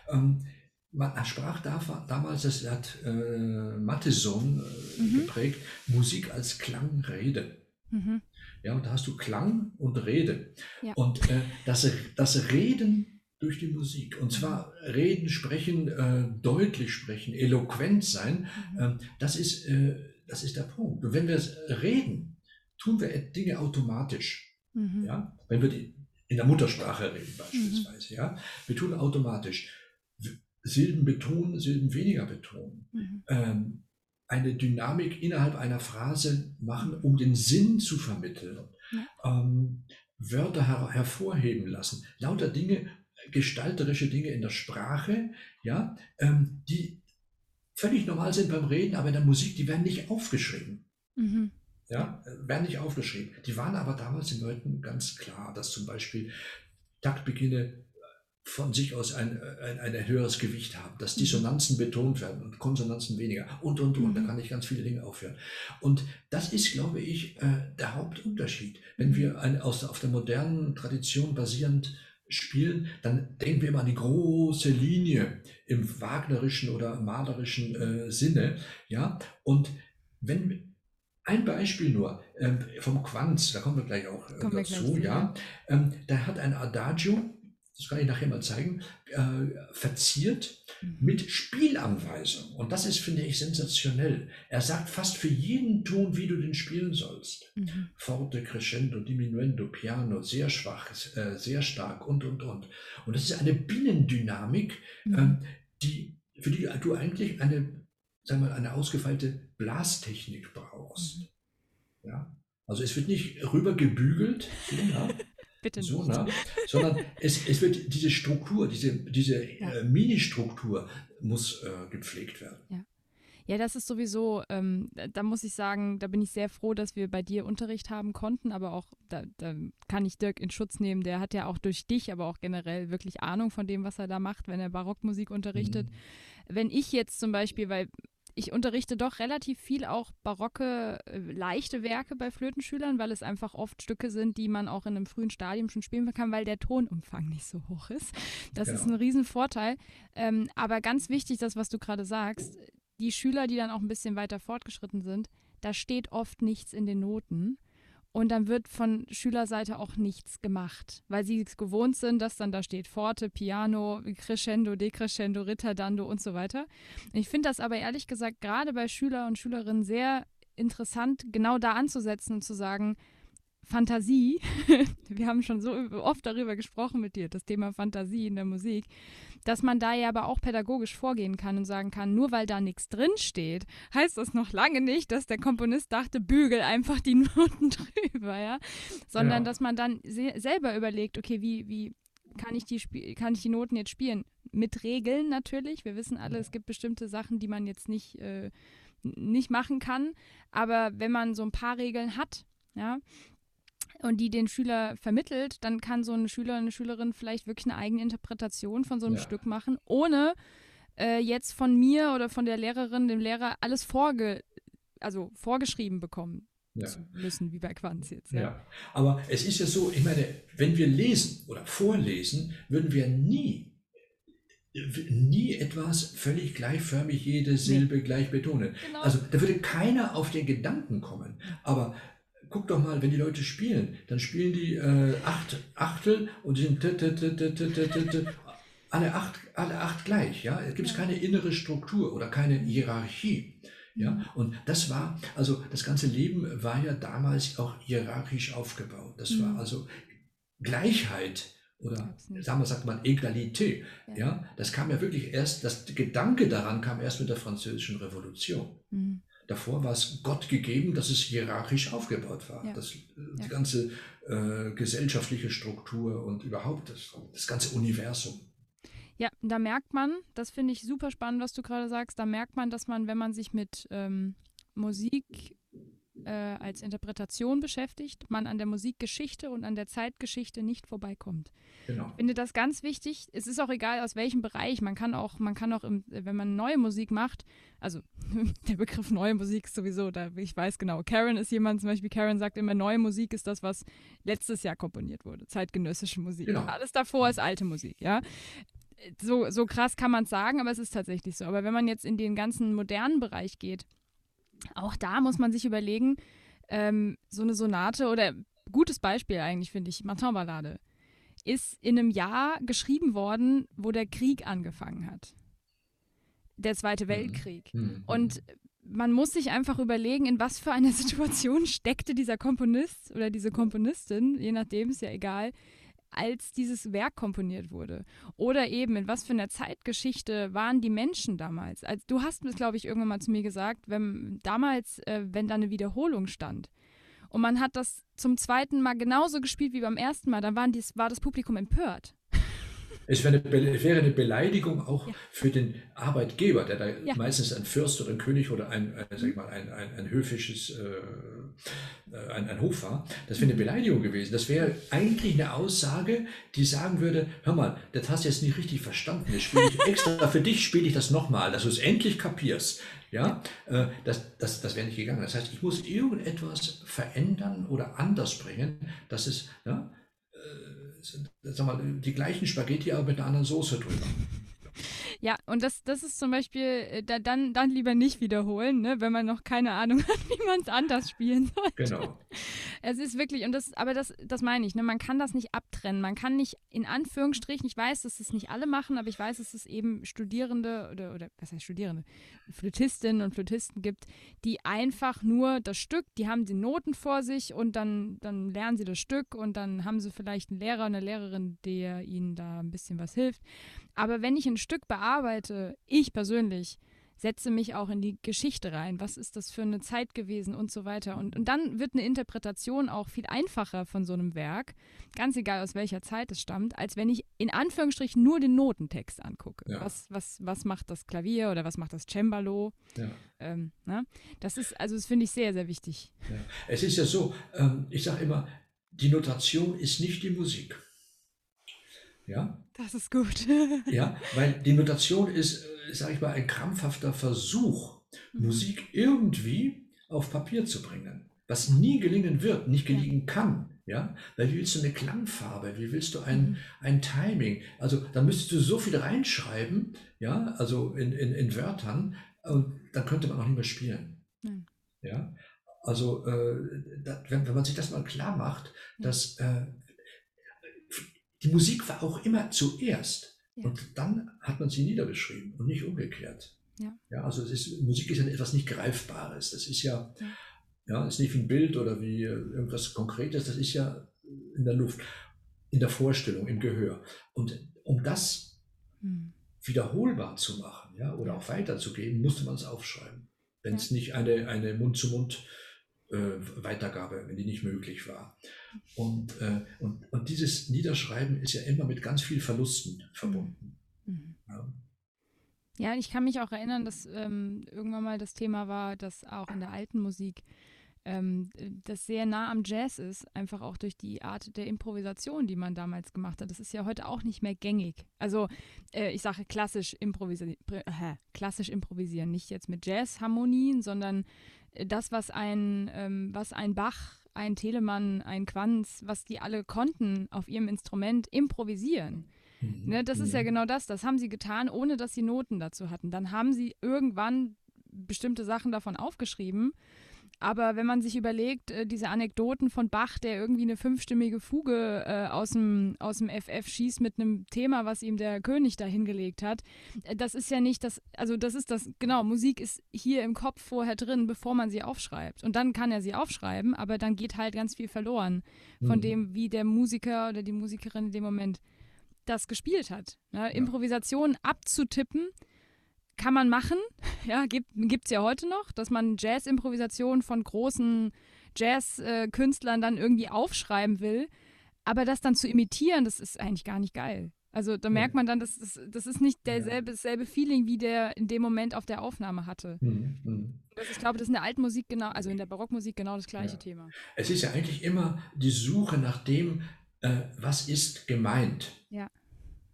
Speaker 2: Ähm, man sprach da, damals, das hat äh, Matheson äh, mhm. geprägt, Musik als Klangrede. Mhm. Ja, und da hast du Klang und Rede. Ja. Und äh, das, das Reden durch die Musik. Und zwar reden, sprechen, äh, deutlich sprechen, eloquent sein, mhm. ähm, das ist äh, das ist der Punkt. Und wenn wir reden, tun wir Dinge automatisch. Mhm. Ja? Wenn wir die, in der Muttersprache reden beispielsweise. Mhm. Ja? Wir tun automatisch. Silben betonen, Silben weniger betonen. Mhm. Ähm, eine Dynamik innerhalb einer Phrase machen, um den Sinn zu vermitteln. Ja. Ähm, Wörter her hervorheben lassen. Lauter Dinge, gestalterische Dinge in der Sprache, ja, ähm, die völlig normal sind beim Reden, aber in der Musik, die werden nicht aufgeschrieben. Mhm. Ja, werden nicht aufgeschrieben. Die waren aber damals den Leuten ganz klar, dass zum Beispiel Taktbeginne von sich aus ein, ein, ein höheres Gewicht haben, dass mhm. Dissonanzen betont werden und Konsonanzen weniger und, und, und. Da mhm. kann ich ganz viele Dinge aufhören. Und das ist, glaube ich, äh, der Hauptunterschied. Wenn wir ein, aus, auf der modernen Tradition basierend spielen, dann denken wir immer an die große Linie im wagnerischen oder malerischen äh, Sinne, ja. Und wenn ein Beispiel nur ähm, vom Quanz, da kommen wir gleich auch äh, dazu, ja, ähm, da hat ein Adagio das kann ich nachher mal zeigen, äh, verziert mhm. mit Spielanweisung. Und das ist, finde ich, sensationell. Er sagt fast für jeden Ton, wie du den spielen sollst. Mhm. Forte, Crescendo, Diminuendo, Piano, sehr schwach, äh, sehr stark und, und, und. Und das ist eine Binnendynamik, mhm. ähm, die, für die du eigentlich eine, sagen wir mal, eine ausgefeilte Blastechnik brauchst. Mhm. Ja? Also es wird nicht rübergebügelt, ja,
Speaker 1: Bitte
Speaker 2: so, nicht. Ne? Sondern es, es wird diese Struktur, diese, diese ja. äh, Mini-Struktur muss äh, gepflegt werden.
Speaker 1: Ja. Ja, das ist sowieso, ähm, da muss ich sagen, da bin ich sehr froh, dass wir bei dir Unterricht haben konnten, aber auch, da, da, kann ich Dirk in Schutz nehmen, der hat ja auch durch dich, aber auch generell wirklich Ahnung von dem, was er da macht, wenn er Barockmusik unterrichtet. Mhm. Wenn ich jetzt zum Beispiel, weil ich unterrichte doch relativ viel auch barocke, äh, leichte Werke bei Flötenschülern, weil es einfach oft Stücke sind, die man auch in einem frühen Stadium schon spielen kann, weil der Tonumfang nicht so hoch ist. Das genau. ist ein Riesenvorteil. Ähm, aber ganz wichtig, das, was du gerade sagst, die Schüler, die dann auch ein bisschen weiter fortgeschritten sind, da steht oft nichts in den Noten. Und dann wird von Schülerseite auch nichts gemacht, weil sie es gewohnt sind, dass dann da steht Forte, Piano, Crescendo, Decrescendo, Ritardando und so weiter. Ich finde das aber ehrlich gesagt gerade bei Schüler und Schülerinnen sehr interessant, genau da anzusetzen und zu sagen, Fantasie, wir haben schon so oft darüber gesprochen mit dir, das Thema Fantasie in der Musik, dass man da ja aber auch pädagogisch vorgehen kann und sagen kann, nur weil da nichts drin steht, heißt das noch lange nicht, dass der Komponist dachte, bügel einfach die Noten drüber, ja, sondern ja. dass man dann se selber überlegt, okay, wie, wie kann ich, die kann ich die Noten jetzt spielen? Mit Regeln natürlich. Wir wissen alle, es gibt bestimmte Sachen, die man jetzt nicht, äh, nicht machen kann. Aber wenn man so ein paar Regeln hat, ja, und die den Schüler vermittelt, dann kann so ein Schüler, eine Schülerin vielleicht wirklich eine eigene Interpretation von so einem ja. Stück machen, ohne äh, jetzt von mir oder von der Lehrerin, dem Lehrer alles vorge also vorgeschrieben bekommen ja. zu müssen, wie bei Quanz jetzt.
Speaker 2: Ja. ja, aber es ist ja so, ich meine, wenn wir lesen oder vorlesen, würden wir nie nie etwas völlig gleichförmig jede Silbe nee. gleich betonen. Genau. Also da würde keiner auf den Gedanken kommen. Aber guck doch mal, wenn die Leute spielen, dann spielen die äh, acht Achtel und sind alle acht, alle acht gleich. Ja, es gibt keine innere Struktur oder keine Hierarchie. Ja, und das war, also das ganze Leben war ja damals auch hierarchisch aufgebaut. Das war
Speaker 1: Mhm.
Speaker 2: also Gleichheit oder damals sagt man Egalité.
Speaker 1: Ja.
Speaker 2: Ja. das kam ja wirklich erst, das Gedanke daran kam erst mit der französischen Revolution.
Speaker 1: Mhm.
Speaker 2: Davor war es Gott gegeben, dass es hierarchisch aufgebaut war.
Speaker 1: Ja.
Speaker 2: Das, äh,
Speaker 1: Ja.
Speaker 2: Die ganze äh, gesellschaftliche Struktur und überhaupt das, das ganze Universum.
Speaker 1: Ja, da merkt man, das finde ich super spannend, was du gerade sagst, da merkt man, dass man, wenn man sich mit ähm, Musik äh, als Interpretation beschäftigt, man an der Musikgeschichte und an der Zeitgeschichte nicht vorbeikommt.
Speaker 2: Genau.
Speaker 1: Ich finde das ganz wichtig. Es ist auch egal, aus welchem Bereich. Man kann auch, man kann auch, im, wenn man neue Musik macht, also der Begriff neue Musik ist sowieso, da ich weiß genau. Karen ist jemand, zum Beispiel Karen sagt immer, neue Musik ist das, was letztes Jahr komponiert wurde, zeitgenössische Musik.
Speaker 2: Genau.
Speaker 1: Alles davor ist alte Musik, ja. So, so krass kann man es sagen, aber es ist tatsächlich so. Aber wenn man jetzt in den ganzen modernen Bereich geht, auch da muss man sich überlegen, ähm, so eine Sonate oder gutes Beispiel eigentlich, finde ich, Martin-Ballade ist in einem Jahr geschrieben worden, wo der Krieg angefangen hat. Der Zweite Weltkrieg.
Speaker 2: Mhm.
Speaker 1: Und man muss sich einfach überlegen, in was für einer Situation steckte dieser Komponist oder diese Komponistin, je nachdem, ist ja egal, als dieses Werk komponiert wurde. Oder eben, in was für einer Zeitgeschichte waren die Menschen damals. Also, du hast es, glaube ich, irgendwann mal zu mir gesagt, wenn damals, äh, wenn da eine Wiederholung stand und man hat das zum zweiten Mal genauso gespielt wie beim ersten Mal, dann waren dies, war das Publikum empört.
Speaker 2: Es wäre eine, wäre eine Beleidigung auch
Speaker 1: Ja.
Speaker 2: für den Arbeitgeber, der da
Speaker 1: Ja.
Speaker 2: meistens ein Fürst oder ein König oder ein, äh, sag ich mal, ein, ein, ein höfisches äh, äh, ein, ein Hof war. Das wäre eine Beleidigung gewesen. Das wäre eigentlich eine Aussage, die sagen würde, hör mal, das hast du jetzt nicht richtig verstanden. Das spiele ich extra für dich, spiele ich das nochmal, dass du es endlich kapierst. Ja, äh, das, das, das wäre nicht gegangen. Das heißt, ich muss irgendetwas verändern oder anders bringen, dass es, ja, äh, sag mal, die gleichen Spaghetti, aber mit einer anderen Soße drüber.
Speaker 1: Ja, und das, das ist zum Beispiel, äh, da, dann, dann lieber nicht wiederholen, ne, wenn man noch keine Ahnung hat, wie man es anders spielen soll.
Speaker 2: Genau.
Speaker 1: Es ist wirklich, und das, aber das, das meine ich, ne, man kann das nicht abtrennen. Man kann nicht, in Anführungsstrichen, ich weiß, dass es nicht alle machen, aber ich weiß, dass es eben Studierende oder, oder was heißt Studierende, Flötistinnen und Flötisten gibt, die einfach nur das Stück, die haben die Noten vor sich und dann, dann lernen sie das Stück und dann haben sie vielleicht einen Lehrer, eine Lehrerin, der ihnen da ein bisschen was hilft. Aber wenn ich ein Stück bearbeite, ich persönlich, setze mich auch in die Geschichte rein. Was ist das für eine Zeit gewesen und so weiter. Und, und dann wird eine Interpretation auch viel einfacher von so einem Werk, ganz egal aus welcher Zeit es stammt, als wenn ich in Anführungsstrichen nur den Notentext angucke.
Speaker 2: Ja.
Speaker 1: Was, was, was macht das Klavier oder was macht das Cembalo?
Speaker 2: Ja.
Speaker 1: Ähm, ne? Das ist, also das finde ich sehr, sehr wichtig.
Speaker 2: Ja. Es ist ja so, ähm, ich sage immer, die Notation ist nicht die Musik. Ja,
Speaker 1: Das ist gut.
Speaker 2: ja, weil die Notation ist, äh, sage ich mal, ein krampfhafter Versuch, Musik irgendwie auf Papier zu bringen, was nie gelingen wird, nicht gelingen kann. Ja, weil wie willst du eine Klangfarbe, wie willst du ein, ein Timing? Also da müsstest du so viel reinschreiben, ja, also in, in, in Wörtern, und dann könnte man auch nicht mehr spielen.
Speaker 1: Nein.
Speaker 2: Ja, also äh, da, wenn, wenn man sich das mal klar macht, dass äh, die Musik war auch immer zuerst
Speaker 1: Ja.
Speaker 2: und dann hat man sie niedergeschrieben und nicht umgekehrt.
Speaker 1: Ja.
Speaker 2: ja also es ist, Musik ist ja etwas nicht Greifbares. Das ist ja,
Speaker 1: Ja.
Speaker 2: ja, ist nicht wie ein Bild oder wie äh, irgendwas Konkretes. Das ist ja in der Luft, in der Vorstellung, im Gehör. Und um das
Speaker 1: Hm.
Speaker 2: wiederholbar zu machen, ja, oder auch weiterzugeben, musste man es aufschreiben. Wenn es nicht eine, eine Mund-zu-Mund äh, Weitergabe, wenn die nicht möglich war. Und, äh, und, und dieses Niederschreiben ist ja immer mit ganz viel Verlusten verbunden.
Speaker 1: Mhm.
Speaker 2: Ja.
Speaker 1: Ja, ich kann mich auch erinnern, dass ähm, irgendwann mal das Thema war, dass auch in der alten Musik ähm, das sehr nah am Jazz ist, einfach auch durch die Art der Improvisation, die man damals gemacht hat. Das ist ja heute auch nicht mehr gängig. Also äh, ich sage klassisch, improvisi äh, klassisch improvisieren, nicht jetzt mit Jazzharmonien, sondern das, was ein, ähm, was ein Bach, ein Telemann, ein Quanz, was die alle konnten auf ihrem Instrument improvisieren.
Speaker 2: Mhm.
Speaker 1: Ne, das ist ja genau das. Das haben sie getan, ohne dass sie Noten dazu hatten. Dann haben sie irgendwann bestimmte Sachen davon aufgeschrieben. Aber wenn man sich überlegt, äh, diese Anekdoten von Bach, der irgendwie eine fünfstimmige Fuge äh, aus, dem, aus dem FF schießt mit einem Thema, was ihm der König da hingelegt hat, äh, das ist ja nicht das, also das ist das, genau, Musik ist hier im Kopf vorher drin, bevor man sie aufschreibt. Und dann kann er sie aufschreiben, aber dann geht halt ganz viel verloren von mhm. dem, wie der Musiker oder die Musikerin in dem Moment das gespielt hat. Ne? Ja. Improvisation abzutippen, kann man machen. Ja, gibt es ja heute noch, dass man Jazz-Improvisation von großen Jazz-Künstlern dann irgendwie aufschreiben will. Aber das dann zu imitieren, das ist eigentlich gar nicht geil. Also da merkt man dann, das ist, das ist nicht derselbe, dasselbe Feeling, wie der in dem Moment auf der Aufnahme hatte. Mhm. mhm. ich glaube, das ist in der alten Musik genau, also in der Barockmusik genau das gleiche ja. Thema.
Speaker 2: Es ist ja eigentlich immer die Suche nach dem, äh, was ist gemeint.
Speaker 1: Ja.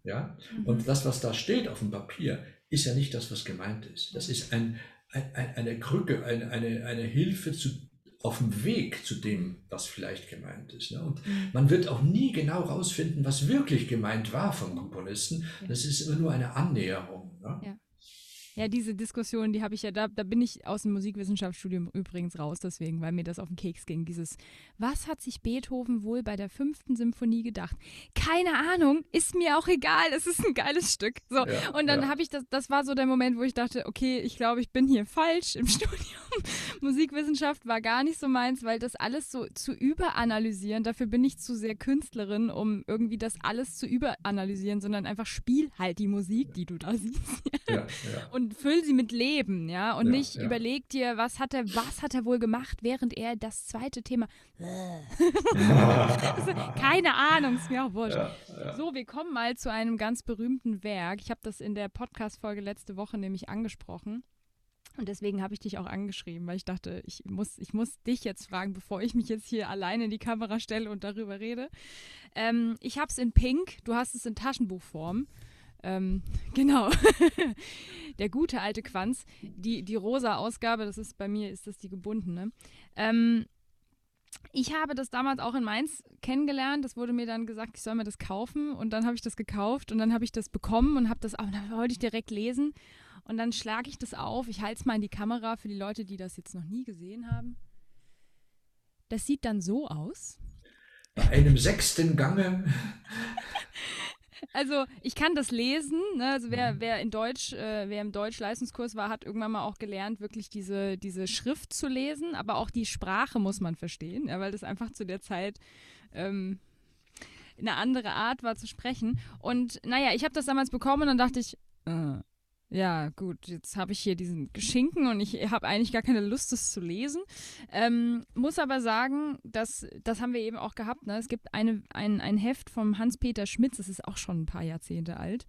Speaker 2: Ja? Mhm. Und das, was da steht auf dem Papier, ist ja nicht das, was gemeint ist. Das ist ein, ein, eine Krücke, eine, eine, eine Hilfe zu, auf dem Weg zu dem, was vielleicht gemeint ist. Ne? Und mhm. man wird auch nie genau rausfinden, was wirklich gemeint war vom Komponisten. Das ist immer nur eine Annäherung. Ne?
Speaker 1: Ja. Ja, diese Diskussion, die habe ich ja, da, da bin ich aus dem Musikwissenschaftsstudium übrigens raus, deswegen, weil mir das auf den Keks ging. Dieses, was hat sich Beethoven wohl bei der fünften Symphonie gedacht? Keine Ahnung, ist mir auch egal, es ist ein geiles Stück. So, ja, und dann ja. habe ich das, das war so der Moment, wo ich dachte, okay, ich glaube, ich bin hier falsch im Studium. Musikwissenschaft war gar nicht so meins, weil das alles so zu überanalysieren, dafür bin ich zu sehr Künstlerin, um irgendwie das alles zu überanalysieren, sondern einfach spiel halt die Musik, die du da siehst. Ja, ja. Und und füll sie mit Leben, ja, und ja, nicht ja. überleg dir, was hat er, was hat er wohl gemacht, während er das zweite Thema. Keine Ahnung, ist mir auch wurscht. Ja, so, wir kommen mal zu einem ganz berühmten Werk. Ich habe das in der Podcast-Folge letzte Woche nämlich angesprochen. Und deswegen habe ich dich auch angeschrieben, weil ich dachte, ich muss, ich muss dich jetzt fragen, bevor ich mich jetzt hier alleine in die Kamera stelle und darüber rede. Ähm, ich habe es in Pink, du hast es in Taschenbuchform. Ähm, genau. der gute alte Quanz. Die, die rosa Ausgabe, das ist bei mir, ist das die gebundene. Ähm, ich habe das damals auch in Mainz kennengelernt. Das wurde mir dann gesagt, ich soll mir das kaufen. Und dann habe ich das gekauft und dann habe ich das bekommen und habe das auch, dann wollte ich direkt lesen. Und dann schlage ich das auf. Ich halte es mal in die Kamera für die Leute, die das jetzt noch nie gesehen haben. Das sieht dann so aus.
Speaker 2: Bei einem sechsten Gange.
Speaker 1: Also ich kann das lesen. Ne? Also wer, mhm. wer in Deutsch, äh, wer im Deutsch-Leistungskurs war, hat irgendwann mal auch gelernt, wirklich diese, diese Schrift zu lesen. Aber auch die Sprache muss man verstehen, ja, weil das einfach zu der Zeit ähm, eine andere Art war zu sprechen. Und naja, ich habe das damals bekommen und dann dachte ich, äh, ja, gut, jetzt habe ich hier diesen Geschinken und ich habe eigentlich gar keine Lust, das zu lesen. Ähm, muss aber sagen, dass, das haben wir eben auch gehabt. Ne? Es gibt eine, ein, ein Heft vom Hans-Peter Schmitz, das ist auch schon ein paar Jahrzehnte alt.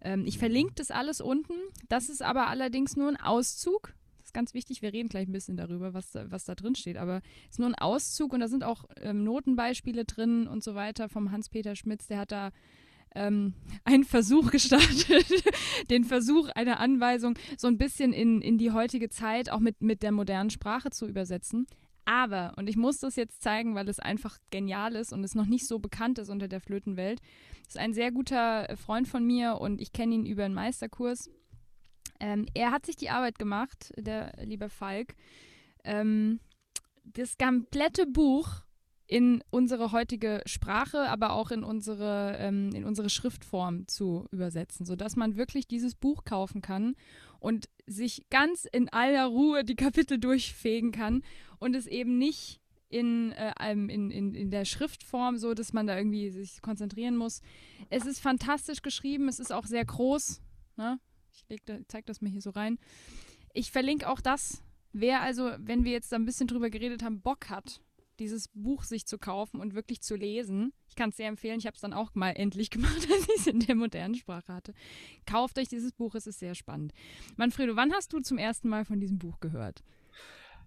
Speaker 1: Ähm, ich verlinke das alles unten. Das ist aber allerdings nur ein Auszug. Das ist ganz wichtig. Wir reden gleich ein bisschen darüber, was da, was da drin steht. Aber es ist nur ein Auszug und da sind auch ähm, Notenbeispiele drin und so weiter vom Hans-Peter Schmitz. Der hat da ähm, einen Versuch gestartet, den Versuch einer Anweisung so ein bisschen in, in die heutige Zeit auch mit, mit der modernen Sprache zu übersetzen. Aber, und ich muss das jetzt zeigen, weil es einfach genial ist und es noch nicht so bekannt ist unter der Flötenwelt, ist ein sehr guter Freund von mir und ich kenne ihn über einen Meisterkurs. Ähm, er hat sich die Arbeit gemacht, der liebe Falk, ähm, das komplette Buch in unsere heutige Sprache, aber auch in unsere, ähm, in unsere Schriftform zu übersetzen, sodass man wirklich dieses Buch kaufen kann und sich ganz in aller Ruhe die Kapitel durchfegen kann und es eben nicht in, äh, in, in, in der Schriftform, so dass man da irgendwie sich konzentrieren muss. Es ist fantastisch geschrieben, es ist auch sehr groß. Ne? Ich da, zeig das mir hier so rein. Ich verlinke auch das. Wer also, wenn wir jetzt da ein bisschen drüber geredet haben, Bock hat, dieses Buch sich zu kaufen und wirklich zu lesen. Ich kann es sehr empfehlen. Ich habe es dann auch mal endlich gemacht, als ich es in der modernen Sprache hatte. Kauft euch dieses Buch, es ist sehr spannend. Manfredo, wann hast du zum ersten Mal von diesem Buch gehört?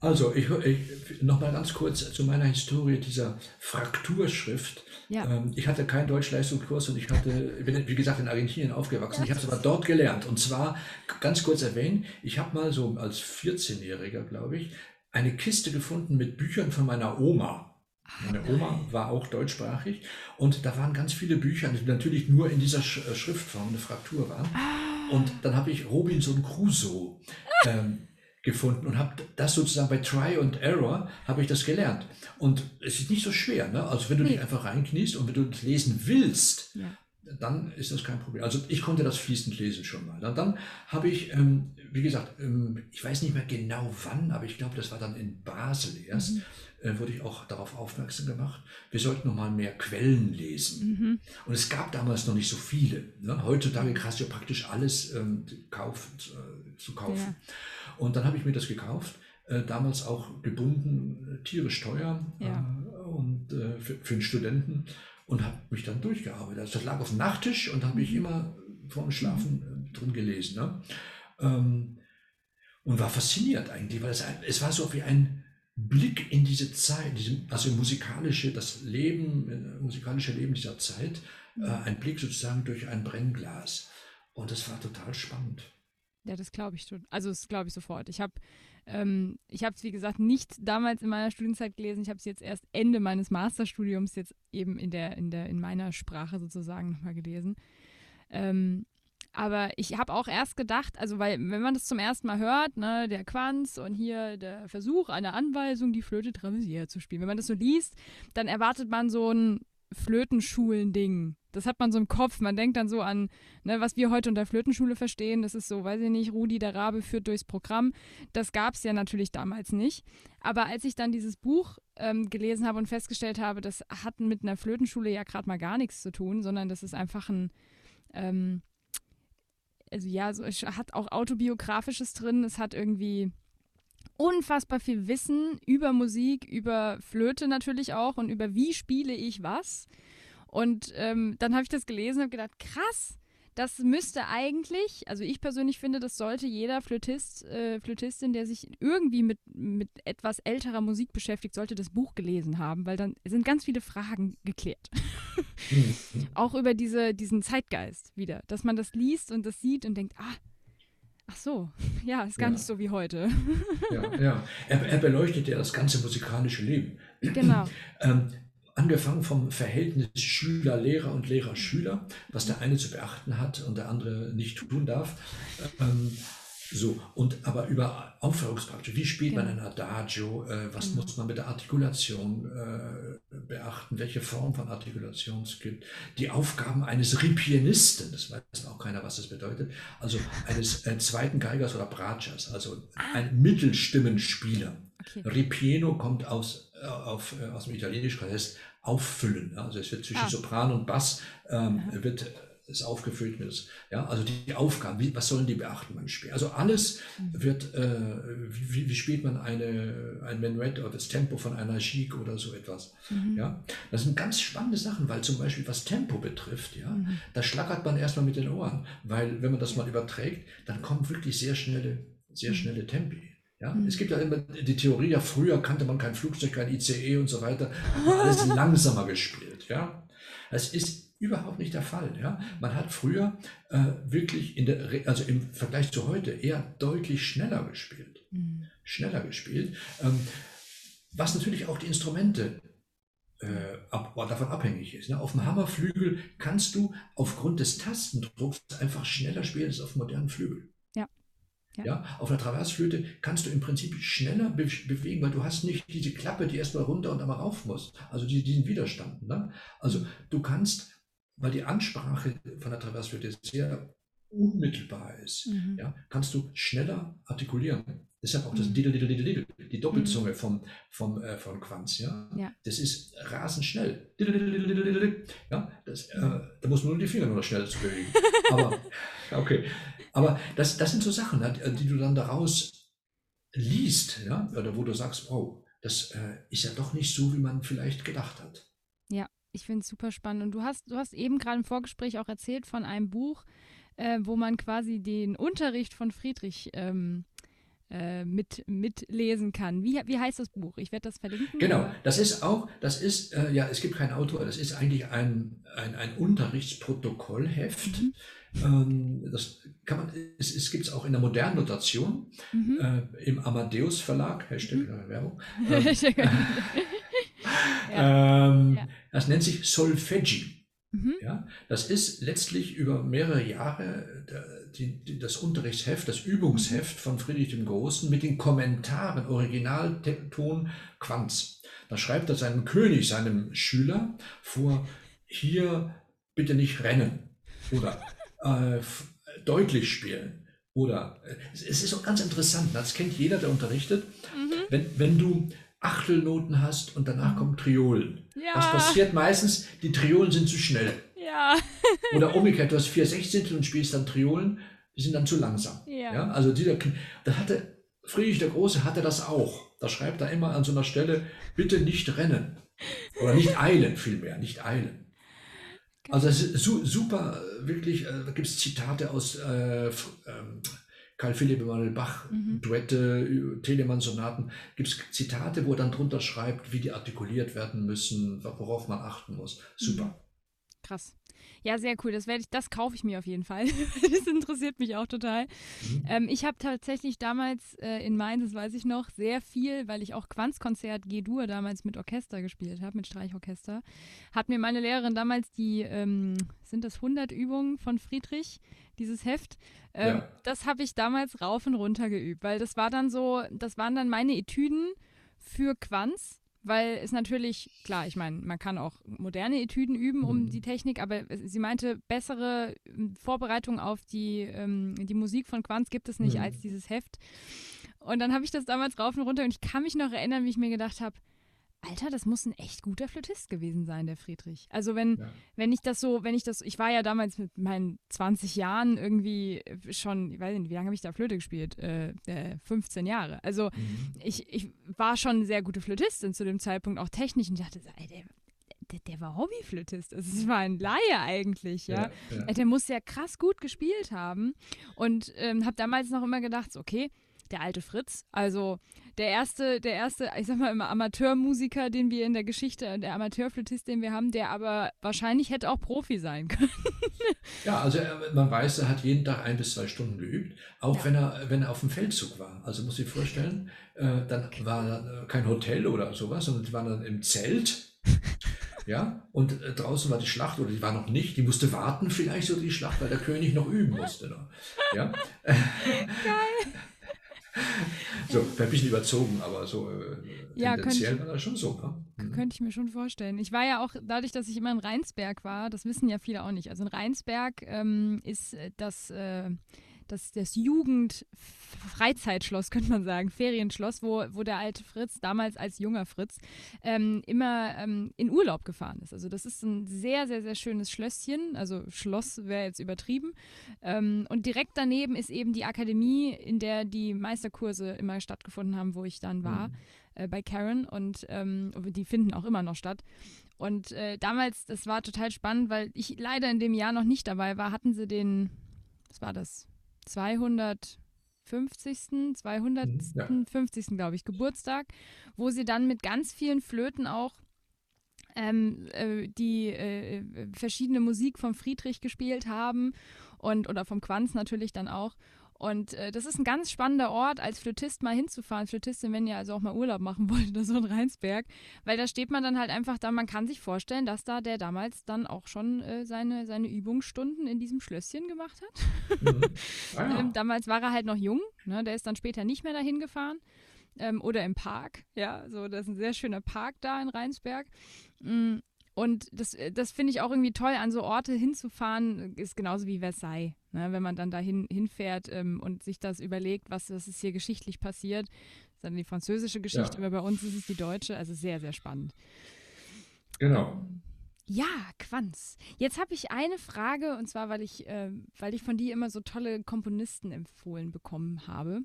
Speaker 2: Also, ich, ich noch mal ganz kurz zu meiner Historie dieser Frakturschrift. Ja. Ähm, ich hatte keinen Deutschleistungskurs und ich hatte, bin, wie gesagt, in Argentinien aufgewachsen. Ich habe es aber dort gelernt. Und zwar, ganz kurz erwähnen, ich habe mal so als 14-Jähriger, glaube ich, eine Kiste gefunden mit Büchern von meiner Oma. Meine Oma war auch deutschsprachig und da waren ganz viele Bücher, die natürlich nur in dieser äh, Schriftform eine Fraktur waren. Ah. Und dann habe ich Robinson Crusoe ähm, gefunden und habe das sozusagen bei Try and Error habe ich das gelernt. Und es ist nicht so schwer, ne? Also wenn du nee. dich einfach reinkniest und wenn du das lesen willst, ja. Dann ist das kein Problem. Also ich konnte das fließend lesen schon mal. Dann, dann habe ich, ähm, wie gesagt, ähm, ich weiß nicht mehr genau wann, aber ich glaube, das war dann in Basel erst. Mhm äh, wurde ich auch darauf aufmerksam gemacht, wir sollten noch mal mehr Quellen lesen. Mhm. Und es gab damals noch nicht so viele. Ne? Heutzutage kannst du ja praktisch alles ähm, kaufen, äh, zu kaufen. Ja. Und dann habe ich mir das gekauft, äh, damals auch gebunden, äh, tierisch teuer ja. Äh, und äh, für, für einen Studenten und habe mich dann durchgearbeitet. Also das lag auf dem Nachttisch und habe ich mhm. immer vorm Schlafen mhm. drin gelesen. Ne? Ähm, und war fasziniert eigentlich, weil es, es war so wie ein Blick in diese Zeit, also musikalische, das Leben, äh, musikalische Leben dieser Zeit, äh, mhm. ein Blick sozusagen durch ein Brennglas. Und das war total spannend.
Speaker 1: Ja, das glaube ich schon. Also das glaube ich sofort. Ich habe ähm, ich habe es, wie gesagt, nicht damals in meiner Studienzeit gelesen. Ich habe es jetzt erst Ende meines Masterstudiums jetzt eben in der, in der, in meiner Sprache sozusagen nochmal gelesen. Ähm, aber ich habe auch erst gedacht, also weil, wenn man das zum ersten Mal hört, ne, der Quanz und hier der Versuch einer Anweisung, die Flöte Travesier zu spielen, wenn man das so liest, dann erwartet man so ein Flötenschulen-Ding. Das hat man so im Kopf. Man denkt dann so an, ne, was wir heute unter Flötenschule verstehen. Das ist so, weiß ich nicht, Rudi der Rabe führt durchs Programm. Das gab es ja natürlich damals nicht. Aber als ich dann dieses Buch ähm, gelesen habe und festgestellt habe, das hat mit einer Flötenschule ja gerade mal gar nichts zu tun, sondern das ist einfach ein, ähm, also ja, so, es hat auch autobiografisches drin, es hat irgendwie unfassbar viel Wissen über Musik, über Flöte natürlich auch und über wie spiele ich was. Und ähm, dann habe ich das gelesen und gedacht, krass, das müsste eigentlich, also ich persönlich finde, das sollte jeder Flötist, äh, Flötistin, der sich irgendwie mit, mit etwas älterer Musik beschäftigt, sollte das Buch gelesen haben, weil dann sind ganz viele Fragen geklärt. Mhm. Auch über diese, diesen Zeitgeist wieder, dass man das liest und das sieht und denkt, ah, Ach so, ja, ist gar ja. nicht so wie heute.
Speaker 2: ja, ja. Er, er beleuchtet ja das ganze musikalische Leben.
Speaker 1: Genau.
Speaker 2: ähm, angefangen vom Verhältnis Schüler-Lehrer und Lehrer-Schüler, was der eine zu beachten hat und der andere nicht tun darf. Ähm, so, und aber über Aufführungspraktik, wie spielt ja. man ein Adagio, äh, was genau. muss man mit der Artikulation äh, beachten, welche Form von Artikulation es gibt, die Aufgaben eines Ripienisten, das weiß auch keiner, was das bedeutet, also eines äh, zweiten Geigers oder Bratschers, also ah. ein Mittelstimmenspieler. Okay. Ripieno kommt aus, äh, auf, äh, aus dem Italienischen, heißt auffüllen. Also es wird zwischen ah. Sopran und Bass ähm, wird es aufgefüllt mit, ja, also die Aufgaben, wie, was sollen die beachten beim Spiel? Also alles mhm. wird, äh, wie, wie, spielt man eine, ein Menuett oder das Tempo von einer Chic oder so etwas, mhm. ja. Das sind ganz spannende Sachen, weil zum Beispiel was Tempo betrifft, ja, mhm. da schlackert man erstmal mit den Ohren, weil wenn man das mal überträgt, dann kommen wirklich sehr schnelle, sehr mhm. schnelle Tempi. Ja, mhm. Es gibt ja immer die Theorie, ja, früher kannte man kein Flugzeug, kein ICE und so weiter, hat man alles langsamer gespielt. Ja, es ist überhaupt nicht der Fall. Ja, man hat früher äh, wirklich in der, also im Vergleich zu heute eher deutlich schneller gespielt, mhm. schneller gespielt, ähm, was natürlich auch die Instrumente äh, ab, davon abhängig ist. Ne? Auf dem Hammerflügel kannst du aufgrund des Tastendrucks einfach schneller spielen als auf modernen Flügeln. Ja. ja. auf einer Traversflöte kannst du im Prinzip schneller be bewegen, weil du hast nicht diese Klappe, die erstmal runter und einmal rauf muss. Also die, diesen Widerstand. Ne? Also du kannst, weil die Ansprache von der Traversflöte sehr unmittelbar ist, mhm. ja, kannst du schneller artikulieren. Deshalb auch das mhm. Diddle, Diddle, Diddle, Diddle, die Doppelzunge mhm. vom, vom, äh, von Quanz. Ja? ja? Das ist rasend schnell. Diddle, Diddle, Diddle, Diddle, ja? Das, äh, da muss man nur die Finger nur noch schnell zu bewegen. Aber, okay. Aber das, das sind so Sachen, ne, die du dann daraus liest, ja? oder wo du sagst, wow, das äh, ist ja doch nicht so, wie man vielleicht gedacht hat.
Speaker 1: Ich finde es super spannend. Und du hast, du hast eben gerade im Vorgespräch auch erzählt von einem Buch, äh, wo man quasi den Unterricht von Friedrich ähm, äh, mit, mitlesen kann. Wie, wie heißt das Buch? Ich werde das verlinken.
Speaker 2: Genau, das ist auch, das ist, äh, ja, es gibt keinen Autor, das ist eigentlich ein, ein, ein Unterrichtsprotokollheft. Mhm. Ähm, das kann man, es, es gibt es auch in der modernen Notation mhm. äh, im Amadeus Verlag, Hashtag mhm. Werbung. Ähm. ähm. Das nennt sich Solfeggi. Mhm. Ja, das ist letztlich über mehrere Jahre die, die, das Unterrichtsheft, das Übungsheft von Friedrich dem Großen mit den Kommentaren, Originalton Quanz. Da schreibt er seinem König, seinem Schüler vor, hier bitte nicht rennen oder äh, deutlich spielen. Oder äh, es ist auch ganz interessant, das kennt jeder, der unterrichtet. Mhm. Wenn, wenn du Achtelnoten hast und danach kommen Triolen. Ja. Was passiert meistens? Die Triolen sind zu schnell.
Speaker 1: Ja.
Speaker 2: Oder umgekehrt, du hast vier Sechzehntel und spielst dann Triolen, die sind dann zu langsam. Ja. ja? Also dieser, da hatte Friedrich der Große hatte das auch. Da schreibt er immer an so einer Stelle, bitte nicht rennen. Oder nicht eilen, vielmehr, nicht eilen. Also es ist su super, wirklich, äh, da gibt es Zitate aus äh, ähm, Karl Philipp Emanuel Bach, mhm. Duette, Telemann-Sonaten, gibt es Zitate, wo er dann drunter schreibt, wie die artikuliert werden müssen, worauf man achten muss. Super. Mhm.
Speaker 1: Krass. Ja, sehr cool. Das werde ich, das kaufe ich mir auf jeden Fall. das interessiert mich auch total. Mhm. Ähm, ich habe tatsächlich damals äh, in Mainz, das weiß ich noch, sehr viel, weil ich auch Quanzkonzert G-Dur damals mit Orchester gespielt habe, mit Streichorchester, hat mir meine Lehrerin damals die, ähm, sind das 100 Übungen von Friedrich, dieses Heft, ähm, ja. das habe ich damals rauf und runter geübt, weil das war dann so, das waren dann meine Etüden für Quanz weil es natürlich, klar, ich meine, man kann auch moderne Etüden üben um mhm. die Technik, aber sie meinte, bessere ähm, Vorbereitung auf die, ähm, die Musik von Quanz gibt es nicht mhm. als dieses Heft. Und dann habe ich das damals rauf und runter und ich kann mich noch erinnern, wie ich mir gedacht habe, Alter, das muss ein echt guter Flötist gewesen sein, der Friedrich. Also wenn, ja. wenn ich das so, wenn ich das, ich war ja damals mit meinen 20 Jahren irgendwie schon, ich weiß nicht, wie lange habe ich da Flöte gespielt? Äh, 15 äh, Jahre. Also mhm. ich, ich war schon eine sehr gute Flötistin zu dem Zeitpunkt, auch technisch und dachte, ey, der, der, der, war Hobbyflötist. Also es war ein Laie eigentlich, ja. ja, ja. Der muss ja krass gut gespielt haben. Und ähm, habe damals noch immer gedacht, okay, der alte Fritz. Also der erste, der erste, ich sag mal immer Amateurmusiker, den wir in der Geschichte, der Amateurflötist, den wir haben, der aber wahrscheinlich hätte auch Profi sein können.
Speaker 2: ja, also man weiß, er hat jeden Tag ein bis zwei Stunden geübt, auch ja. wenn er, wenn er auf dem Feldzug war. Also muss ich vorstellen, äh, dann war kein Hotel oder sowas, sondern die waren dann im Zelt. Ja, und äh, draußen war die Schlacht, oder die war noch nicht, die musste warten, vielleicht so die Schlacht, weil der König noch üben musste. Ne? Ja? Geil so, ein bisschen überzogen, aber so äh, ja, tendenziell war das schon so.
Speaker 1: Ne? Mhm. Könnte ich mir schon vorstellen. Ich war ja auch, dadurch, dass ich immer in Rheinsberg war, das wissen ja viele auch nicht. Also in Rheinsberg ähm, ist äh, das äh, das, das Jugend-Freizeitschloss, könnte man sagen, Ferienschloss, wo, wo der alte Fritz, damals als junger Fritz, ähm, immer ähm, in Urlaub gefahren ist. Also das ist ein sehr, sehr, sehr schönes Schlösschen, also Schloss wäre jetzt übertrieben. Ähm, und direkt daneben ist eben die Akademie, in der die Meisterkurse immer stattgefunden haben, wo ich dann war. Mhm. Äh, bei Karen und ähm, die finden auch immer noch statt. Und äh, damals, das war total spannend, weil ich leider in dem Jahr noch nicht dabei war, hatten sie den, was war das, 250. 250. Ja. glaube ich, Geburtstag, wo sie dann mit ganz vielen Flöten auch ähm, äh, die äh, verschiedene Musik von Friedrich gespielt haben und oder vom Quanz natürlich dann auch. Und äh, das ist ein ganz spannender Ort, als Flötist mal hinzufahren. Flötistin, wenn ihr also auch mal Urlaub machen wollt oder so in Rheinsberg, weil da steht man dann halt einfach da, man kann sich vorstellen, dass da der damals dann auch schon äh, seine, seine Übungsstunden in diesem Schlösschen gemacht hat. Mhm. Ah, ja. ähm, damals war er halt noch jung, ne? der ist dann später nicht mehr dahin gefahren. Ähm, oder im Park, ja, so, das ist ein sehr schöner Park da in Rheinsberg. Mhm. Und das, äh, das finde ich auch irgendwie toll, an so Orte hinzufahren, ist genauso wie Versailles. Ne? Wenn man dann dahin hinfährt ähm, und sich das überlegt, was, was ist hier geschichtlich passiert. Das ist dann die französische Geschichte, ja. aber bei uns ist es die deutsche. Also sehr, sehr spannend.
Speaker 2: Genau.
Speaker 1: Ähm, ja, Quanz. Jetzt habe ich eine Frage, und zwar, weil ich, äh, weil ich von dir immer so tolle Komponisten empfohlen bekommen habe.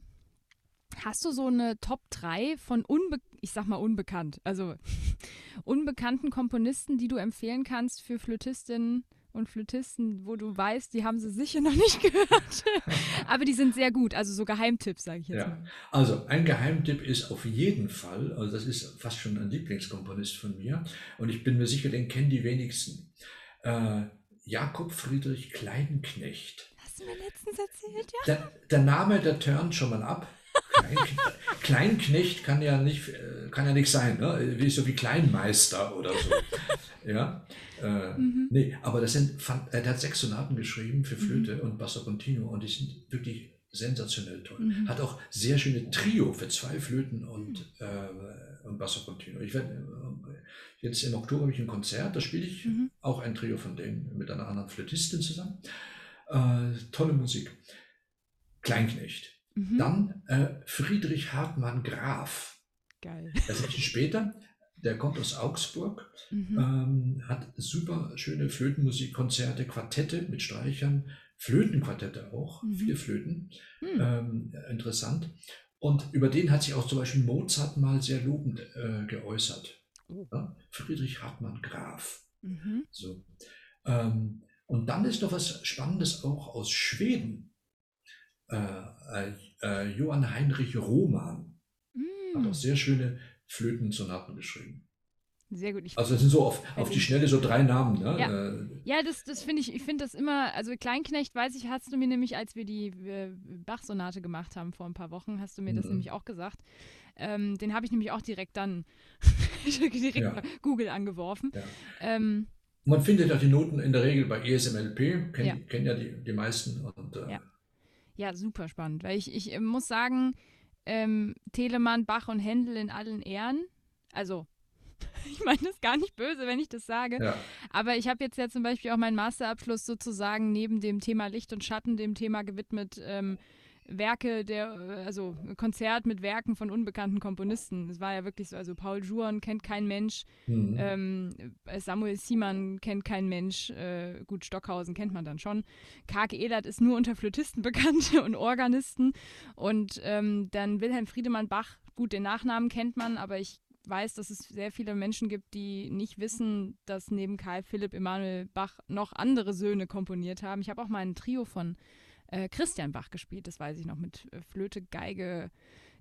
Speaker 1: Hast du so eine Top 3 von unbe ich sag mal unbekannt, also unbekannten Komponisten, die du empfehlen kannst für Flötistinnen und Flötisten, wo du weißt, die haben sie sicher noch nicht gehört. Aber die sind sehr gut, also so Geheimtipps, sage ich jetzt ja. mal.
Speaker 2: Also ein Geheimtipp ist auf jeden Fall, also das ist fast schon ein Lieblingskomponist von mir und ich bin mir sicher, den kennen die wenigsten. Äh, Jakob Friedrich Kleinknecht.
Speaker 1: Hast du mir letztens erzählt,
Speaker 2: ja? Der, der Name, der turnt schon mal ab. Klein, Kleinknecht kann ja nicht, äh, kann ja nicht sein, ne? Wie so wie Kleinmeister oder so. ja. Äh, mhm. Nee, aber das sind, fand, er hat sechs Sonaten geschrieben für Flöte mhm. und Basso Continuo und die sind wirklich sensationell toll. Mhm. Hat auch sehr schöne Trio für zwei Flöten und, mhm. äh, und Basso Continuo. Ich werde äh, jetzt im Oktober habe ich ein Konzert, da spiele ich mhm. auch ein Trio von denen mit einer anderen Flötistin zusammen. Äh, tolle Musik. Kleinknecht. Mhm. Dann äh, Friedrich Hartmann Graf.
Speaker 1: Geil.
Speaker 2: Das ist ein bisschen später. Der kommt aus Augsburg, mhm. ähm, hat super schöne Flötenmusikkonzerte, Quartette mit Streichern, Flötenquartette auch, mhm. vier Flöten. Mhm. Ähm, interessant. Und über den hat sich auch zum Beispiel Mozart mal sehr lobend äh, geäußert. Oh. Ja? Friedrich Hartmann Graf. Mhm. So. Ähm, und dann ist noch was Spannendes auch aus Schweden. Äh, äh, Johann Heinrich Roman mm. hat auch sehr schöne Flötensonaten geschrieben.
Speaker 1: Sehr gut. Ich
Speaker 2: also das sind so auf, auf die Schnelle so drei Namen. Ne?
Speaker 1: Ja, äh, ja das, das finde ich, ich finde das immer, also Kleinknecht, weiß ich, hast du mir nämlich, als wir die äh, Bach-Sonate gemacht haben vor ein paar Wochen, hast du mir das mhm. nämlich auch gesagt. Ähm, den habe ich nämlich auch direkt dann direkt ja. Google angeworfen. Ja. Ähm,
Speaker 2: Man findet ja die Noten in der Regel bei ESMLP, kennen ja, kenn ja die, die meisten. Und,
Speaker 1: äh, ja. super spannend, weil ich, ich äh, muss sagen, ähm, Telemann, Bach und Händel in allen Ehren. Also ich meine das gar nicht böse, wenn ich das sage. Ja. Aber ich habe jetzt ja zum Beispiel auch meinen Masterabschluss sozusagen neben dem Thema Licht und Schatten, dem Thema gewidmet, ähm, Werke der, also Konzert mit Werken von unbekannten Komponisten. Es war ja wirklich so, also Paul Juon kennt kein Mensch, mhm. ähm, Samuel Siemann kennt kein Mensch, äh, gut, Stockhausen kennt man dann schon. Karg Ehlert ist nur unter Flötisten bekannt und Organisten und ähm, dann Wilhelm Friedemann Bach, gut, den Nachnamen kennt man, aber ich weiß, dass es sehr viele Menschen gibt, die nicht wissen, dass neben Karl Philipp Emanuel Bach noch andere Söhne komponiert haben. Ich habe auch mal ein Trio von äh, Christian Bach gespielt, das weiß ich noch, mit äh, Flöte, Geige,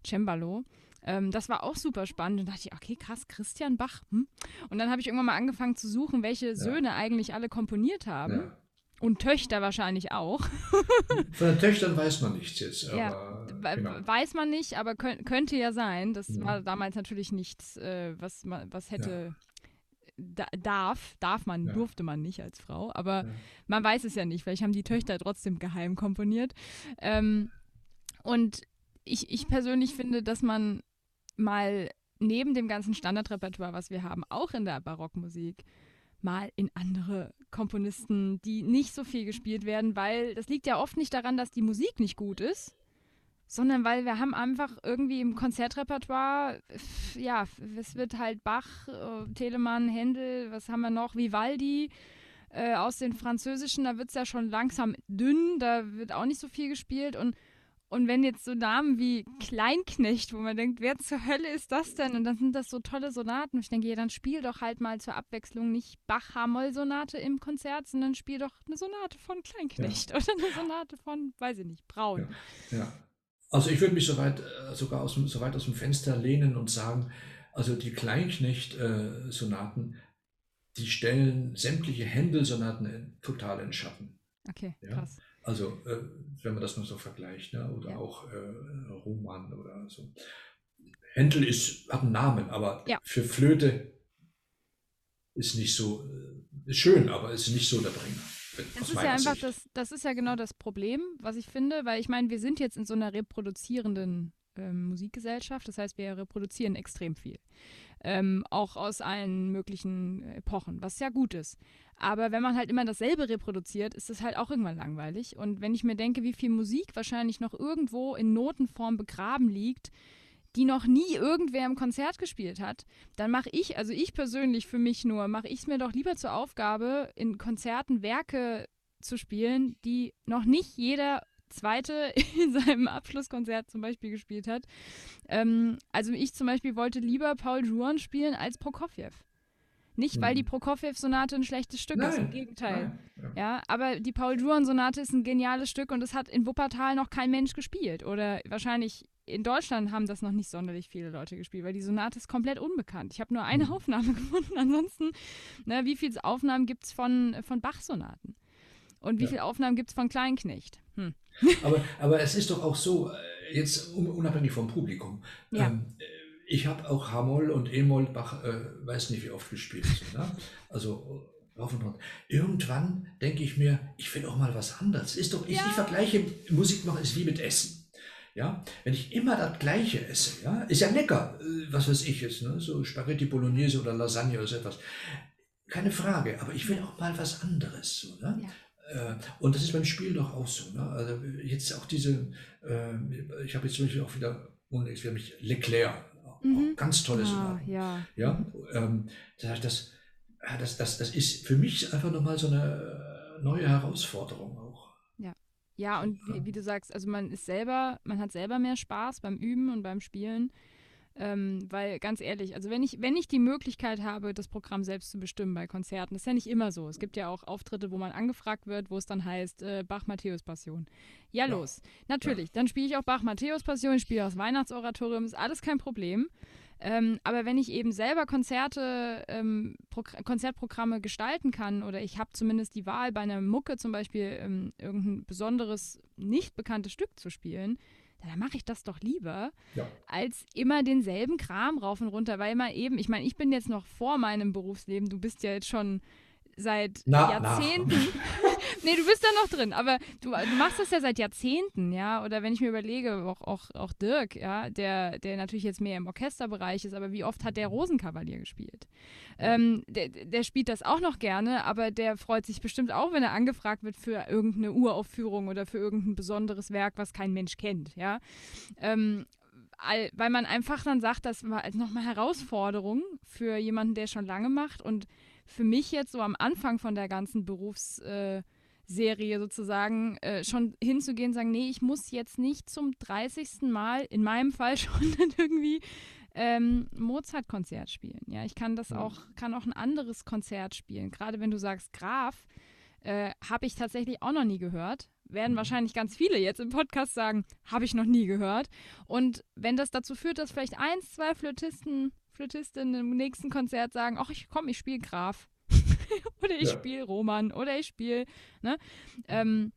Speaker 1: Cembalo. Ähm, das war auch super spannend und dachte ich, okay, krass, Christian Bach. Hm? Und dann habe ich irgendwann mal angefangen zu suchen, welche ja. Söhne eigentlich alle komponiert haben. Ja. Und Töchter wahrscheinlich auch.
Speaker 2: Von den Töchtern weiß man nichts jetzt. ja,
Speaker 1: genau. Weiß man nicht, aber könnt, könnte ja sein. Das ja. war damals natürlich nichts, äh, was, was hätte da, darf, darf man, ja. durfte man nicht als Frau, aber ja. man weiß es ja nicht, vielleicht haben die Töchter trotzdem geheim komponiert. Ähm, und ich, ich persönlich finde, dass man mal neben dem ganzen Standardrepertoire, was wir haben, auch in der Barockmusik, mal in andere Komponisten, die nicht so viel gespielt werden, weil das liegt ja oft nicht daran, dass die Musik nicht gut ist, sondern weil wir haben einfach irgendwie im Konzertrepertoire, ja, es wird halt Bach, äh, Telemann, Händel, was haben wir noch, Vivaldi, äh, aus den Französischen, da wird es ja schon langsam dünn, da wird auch nicht so viel gespielt und und wenn jetzt so Namen wie Kleinknecht, wo man denkt, wer zur Hölle ist das denn? Und dann sind das so tolle Sonaten. Ich denke, ja, dann spiel doch halt mal zur Abwechslung nicht Bach-Hamoll-Sonate im Konzert, sondern spiel doch eine Sonate von Kleinknecht ja. oder eine Sonate von, weiß ich nicht, Braun.
Speaker 2: Ja, ja. Also ich würde mich so weit, äh, sogar aus, so weit aus dem Fenster lehnen und sagen, also die Kleinknecht-Sonaten, die stellen sämtliche Händel-Sonaten total in Schatten.
Speaker 1: Okay, ja? krass.
Speaker 2: Also, äh, wenn man das mal so vergleicht, ne? oder ja. auch äh, Roman oder so. Händel ist, hat einen Namen, aber ja. für Flöte ist nicht so, ist schön, aber ist nicht so der Bringer.
Speaker 1: Das ist ja einfach das, das ist ja genau das Problem, was ich finde, weil ich meine, wir sind jetzt in so einer reproduzierenden ähm, Musikgesellschaft, das heißt, wir reproduzieren extrem viel. Ähm, auch aus allen möglichen Epochen, was ja gut ist. Aber wenn man halt immer dasselbe reproduziert, ist das halt auch irgendwann langweilig. Und wenn ich mir denke, wie viel Musik wahrscheinlich noch irgendwo in Notenform begraben liegt, die noch nie irgendwer im Konzert gespielt hat, dann mache ich, also ich persönlich für mich nur, mache ich es mir doch lieber zur Aufgabe, in Konzerten Werke zu spielen, die noch nicht jeder zweite in seinem Abschlusskonzert zum Beispiel gespielt hat. Ähm, also ich zum Beispiel wollte lieber Paul Juon spielen als Prokofjew. Nicht, weil die mhm. Prokofjew-Sonate ein schlechtes Stück nein, ist, im Gegenteil. Nein, ja. aber die Paul Juon-Sonate ist ein geniales Stück und es hat in Wuppertal noch kein Mensch gespielt. Oder wahrscheinlich in Deutschland haben das noch nicht sonderlich viele Leute gespielt, weil die Sonate ist komplett unbekannt. Ich habe nur eine mhm. Aufnahme gefunden. Ansonsten, ne, wie viele Aufnahmen gibt es von, von Bach-Sonaten? Und wie ja. viele Aufnahmen gibt es von Kleinknecht? Hm.
Speaker 2: aber, aber es ist doch auch so, jetzt unabhängig vom Publikum.
Speaker 1: Ja.
Speaker 2: Ähm, ich habe auch H-Moll und E-Moll Bach, äh, weiß nicht wie oft gespielt. Ne? Also rauf und runter. Irgendwann denke ich mir, ich will auch mal was anderes. Ist doch, ich,
Speaker 1: Ja.
Speaker 2: ich vergleiche Musik machen ist wie mit Essen. Ja, wenn ich immer das Gleiche esse, ja, ist ja lecker, äh, was weiß ich jetzt, ne? so Spaghetti Bolognese oder Lasagne oder so etwas. Keine Frage, aber ich will auch mal was anderes. So, ne? Äh, Und das ist beim Spiel doch auch so. Ne? Also jetzt auch diese, äh, ich habe jetzt zum Beispiel auch wieder, ohne jetzt mich Leclerc,
Speaker 1: Mhm.
Speaker 2: ganz tolles
Speaker 1: Ah, ja.
Speaker 2: Ja, ähm, das, das, ja, das, das, ist für mich einfach nochmal so eine neue Herausforderung.
Speaker 1: Ja, und wie, wie du sagst, also man ist selber, man hat selber mehr Spaß beim Üben und beim Spielen. Ähm, weil ganz ehrlich, also wenn ich, wenn ich die Möglichkeit habe, das Programm selbst zu bestimmen bei Konzerten, das ist ja nicht immer so. Es gibt ja auch Auftritte, wo man angefragt wird, wo es dann heißt, äh, Bach-Matthäus-Passion. Ja,
Speaker 2: Ja.
Speaker 1: los. Natürlich, dann spiele ich auch Bach-Matthäus-Passion, ich spiele auch das Weihnachtsoratorium, ist alles kein Problem. Ähm, aber wenn ich eben selber Konzerte, ähm, Progr- Konzertprogramme gestalten kann oder ich habe zumindest die Wahl, bei einer Mucke zum Beispiel ähm, irgendein besonderes, nicht bekanntes Stück zu spielen, dann mache ich das doch lieber,
Speaker 2: Ja.
Speaker 1: als immer denselben Kram rauf und runter, weil man eben, ich meine, ich bin jetzt noch vor meinem Berufsleben, du bist ja jetzt schon seit
Speaker 2: Na, na.
Speaker 1: Jahrzehnten. nee, du bist da noch drin, aber du, du machst das ja seit Jahrzehnten, ja. Oder wenn ich mir überlege, auch, auch, auch Dirk, ja, der, der natürlich jetzt mehr im Orchesterbereich ist, aber wie oft hat der Rosenkavalier gespielt? Ähm, der, der spielt das auch noch gerne, aber der freut sich bestimmt auch, wenn er angefragt wird für irgendeine Uraufführung oder für irgendein besonderes Werk, was kein Mensch kennt, ja. Ähm, all- weil man einfach dann sagt, das war als nochmal Herausforderung für jemanden, der schon lange macht und für mich jetzt so am Anfang von der ganzen Berufsserie sozusagen äh, schon hinzugehen und sagen, nee, ich muss jetzt nicht zum 30. Mal, in meinem Fall schon dann irgendwie ähm, Mozart-Konzert spielen. Ja, ich kann das
Speaker 2: Ja.
Speaker 1: auch, kann auch ein anderes Konzert spielen. Gerade wenn du sagst Graf, äh, habe ich tatsächlich auch noch nie gehört. Werden
Speaker 2: Mhm.
Speaker 1: wahrscheinlich ganz viele jetzt im Podcast sagen, habe ich noch nie gehört. Und wenn das dazu führt, dass vielleicht eins, zwei Flötisten, Flötistinnen im nächsten Konzert sagen, ach, ich komm, ich spiele Graf. oder ich
Speaker 2: Ja.
Speaker 1: spiele Roman oder ich spiele, ne? Ähm,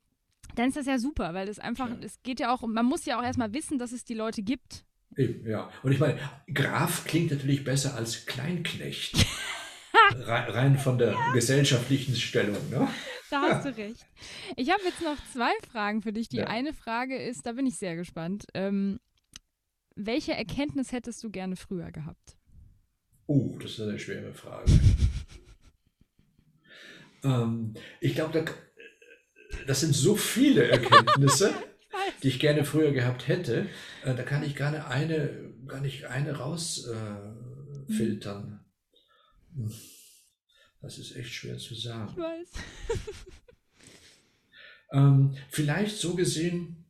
Speaker 1: dann ist das ja super, weil das einfach,
Speaker 2: Ja.
Speaker 1: es geht ja auch, um- man muss ja auch erstmal wissen, dass es die Leute gibt.
Speaker 2: Ja. Und ich meine, Graf klingt natürlich besser als Kleinknecht. Re- Rein von der gesellschaftlichen Stellung. Ne?
Speaker 1: Da hast du recht. Ich habe jetzt noch zwei Fragen für dich. Die
Speaker 2: Ja.
Speaker 1: eine Frage ist, da bin ich sehr gespannt. Ähm, welche Erkenntnis hättest du gerne früher gehabt?
Speaker 2: Uh, das ist eine schwere Frage. ähm, ich glaube, da, das sind so viele Erkenntnisse, die ich gerne früher gehabt hätte. Äh, da kann ich gar nicht eine, gar nicht eine rausfiltern. Äh, filtern. Hm. Das ist echt schwer zu sagen.
Speaker 1: Ich weiß.
Speaker 2: Ähm, vielleicht so gesehen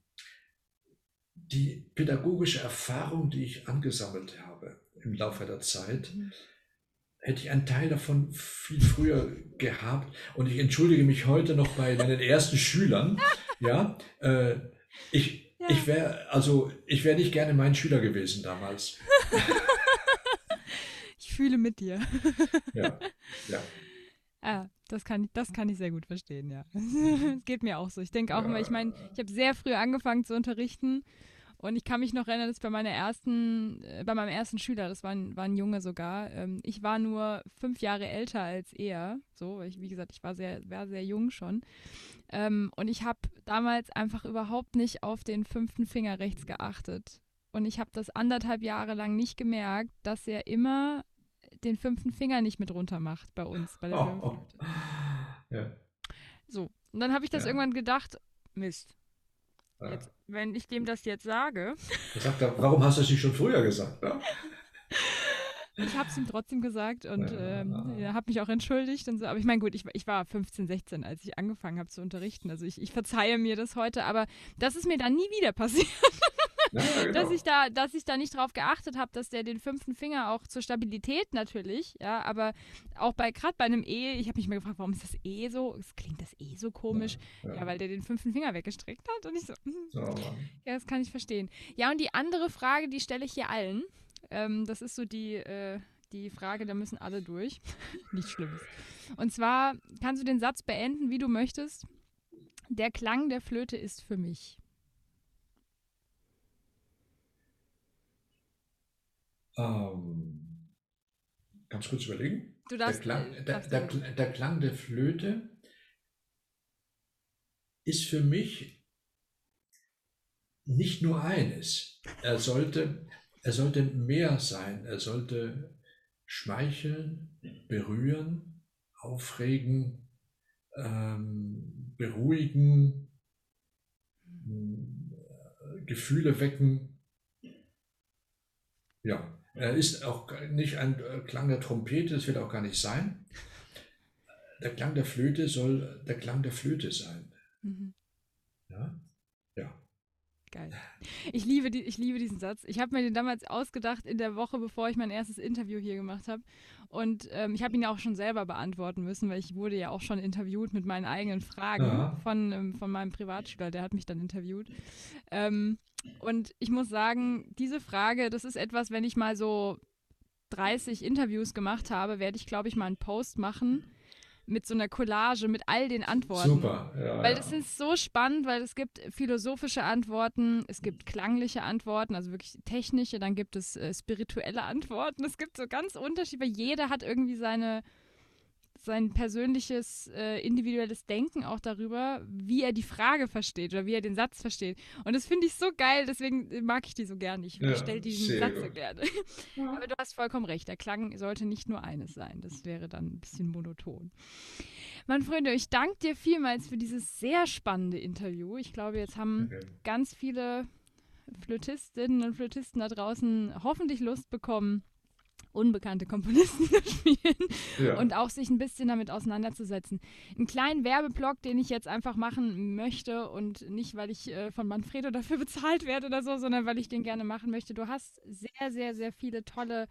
Speaker 2: die pädagogische Erfahrung, die ich angesammelt habe im Laufe der Zeit,
Speaker 1: Mhm.
Speaker 2: hätte ich einen Teil davon viel früher gehabt. Und ich entschuldige mich heute noch bei meinen ersten Schülern. Ja, äh, ich,
Speaker 1: Ja.
Speaker 2: ich wäre also ich wäre nicht gerne mein Schüler gewesen damals.
Speaker 1: Ich fühle mit dir.
Speaker 2: Ja, ja.
Speaker 1: Ah, das kann, ich- das kann ich sehr gut verstehen, ja. Es geht mir auch so. Ich denke auch immer, ich meine, ich habe sehr früh angefangen zu unterrichten und ich kann mich noch erinnern, dass bei meiner ersten, äh, bei meinem ersten Schüler, das war ein, war ein Junge sogar, ähm, ich war nur fünf Jahre älter als er. So, ich, wie gesagt, ich war sehr, war sehr jung schon. Ähm, und ich habe damals einfach überhaupt nicht auf den fünften Finger rechts geachtet. Und ich habe das anderthalb Jahre lang nicht gemerkt, dass er immer den fünften Finger nicht mit runter macht bei uns, bei der
Speaker 2: Oh, oh. Ja.
Speaker 1: So. Und dann habe ich das
Speaker 2: Ja.
Speaker 1: irgendwann gedacht, Mist,
Speaker 2: ja.
Speaker 1: jetzt, wenn ich dem das jetzt sage,
Speaker 2: Er sagt, warum hast du es nicht schon früher gesagt? Ja?
Speaker 1: ich habe es ihm trotzdem gesagt und
Speaker 2: Ja.
Speaker 1: ähm, er hat mich auch entschuldigt und so. Aber ich meine, gut, ich, war- ich war 15, 16, als ich angefangen habe zu unterrichten. Also ich, ich verzeihe mir das heute, aber das ist mir dann nie wieder passiert,
Speaker 2: Ja, ja, genau.
Speaker 1: dass ich da, dass ich da nicht drauf geachtet habe, dass der den fünften Finger auch zur Stabilität natürlich, ja, aber auch bei gerade bei einem E, ich habe mich mal gefragt, warum ist das E so? Es klingt das E so komisch.
Speaker 2: ja.
Speaker 1: Ja, weil der den fünften Finger weggestreckt hat und ich so, hm. Ja, das kann ich verstehen. Ja, und die andere Frage, die stelle ich hier allen. Ähm, das ist so die, äh, die Frage, da müssen alle durch. Nichts Schlimmes. Und zwar kannst du den Satz beenden, wie du möchtest. Der Klang der Flöte ist für mich.
Speaker 2: Ähm, ganz kurz überlegen.
Speaker 1: Du darfst,
Speaker 2: der, Klang,
Speaker 1: äh,
Speaker 2: der, der, der Klang der Flöte ist für mich nicht nur eines. Er sollte, er sollte mehr sein. Er sollte schmeicheln, berühren, aufregen, ähm, beruhigen, mh, Gefühle wecken. Ja, er ist auch nicht ein äh, Klang der Trompete, das wird auch gar nicht sein. Der Klang der Flöte soll der Klang der Flöte sein.
Speaker 1: Mhm.
Speaker 2: Ja? Ja.
Speaker 1: Geil. Ich liebe, die, ich liebe diesen Satz. Ich habe mir den damals ausgedacht in der Woche, bevor ich mein erstes Interview hier gemacht habe. Und ähm, ich habe ihn ja auch schon selber beantworten müssen, weil ich wurde ja auch schon interviewt mit meinen eigenen Fragen
Speaker 2: Ja.
Speaker 1: von, ähm, von meinem Privatschüler, der hat mich dann interviewt. Ähm, und ich muss sagen, diese Frage, das ist etwas, wenn ich mal so 30 Interviews gemacht habe, werde ich, glaube ich, mal einen Post machen mit so einer Collage mit all den Antworten.
Speaker 2: Super. Ja,
Speaker 1: Weil das ist so spannend, weil es gibt philosophische Antworten, es gibt klangliche Antworten, also wirklich technische, dann gibt es äh, spirituelle Antworten. Es gibt so ganz Unterschiede, weil jeder hat irgendwie seine, sein persönliches, äh, individuelles Denken auch darüber, wie er die Frage versteht oder wie er den Satz versteht. Und das finde ich so geil, deswegen äh, mag ich die so gerne. Ich
Speaker 2: Ja,
Speaker 1: stelle diesen
Speaker 2: sehr
Speaker 1: Satz so gerne. Aber du hast vollkommen recht, der Klang sollte nicht nur eines sein. Das wäre dann ein bisschen monoton. Mein Freunde, ich danke dir vielmals für dieses sehr spannende Interview. Ich glaube, jetzt haben
Speaker 2: Okay.
Speaker 1: ganz viele Flötistinnen und Flötisten da draußen hoffentlich Lust bekommen, unbekannte Komponisten zu spielen
Speaker 2: Ja.
Speaker 1: und auch sich ein bisschen damit auseinanderzusetzen. Einen kleinen Werbeblock, den ich jetzt einfach machen möchte und nicht, weil ich äh, von Manfredo dafür bezahlt werde oder so, sondern weil ich den gerne machen möchte. Du hast sehr, sehr, sehr viele tolle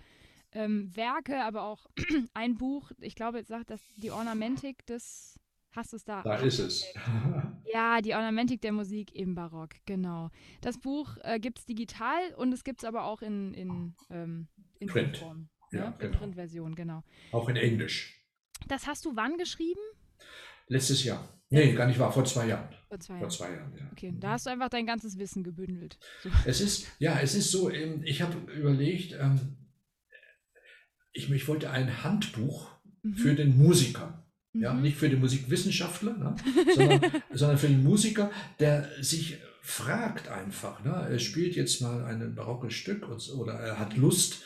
Speaker 1: ähm, Werke, aber auch ein Buch, ich glaube, jetzt sagt das die Ornamentik des, hast du es da?
Speaker 2: Da ist es.
Speaker 1: Ja, die Ornamentik der Musik im Barock, genau. Das Buch äh, gibt es digital und es gibt es aber auch in, in, ähm, in
Speaker 2: Print.
Speaker 1: Buchform.
Speaker 2: Ja,
Speaker 1: ne? In
Speaker 2: genau.
Speaker 1: Printversion, genau.
Speaker 2: Auch in Englisch.
Speaker 1: Das hast du wann geschrieben?
Speaker 2: Letztes Jahr. Nee, gar nicht wahr, vor zwei Jahren.
Speaker 1: Vor zwei
Speaker 2: Vor
Speaker 1: Jahren.
Speaker 2: zwei Jahren, ja.
Speaker 1: Okay, da hast du einfach dein ganzes Wissen gebündelt. So.
Speaker 2: Es ist, ja, es ist so, ähm, ich habe überlegt, ähm, ich, ich wollte ein Handbuch für den Musiker. Ja,
Speaker 1: Mhm.
Speaker 2: nicht für den Musikwissenschaftler, ne, sondern, sondern für den Musiker, der sich fragt einfach, ne, er spielt jetzt mal ein barockes Stück und, oder er hat Lust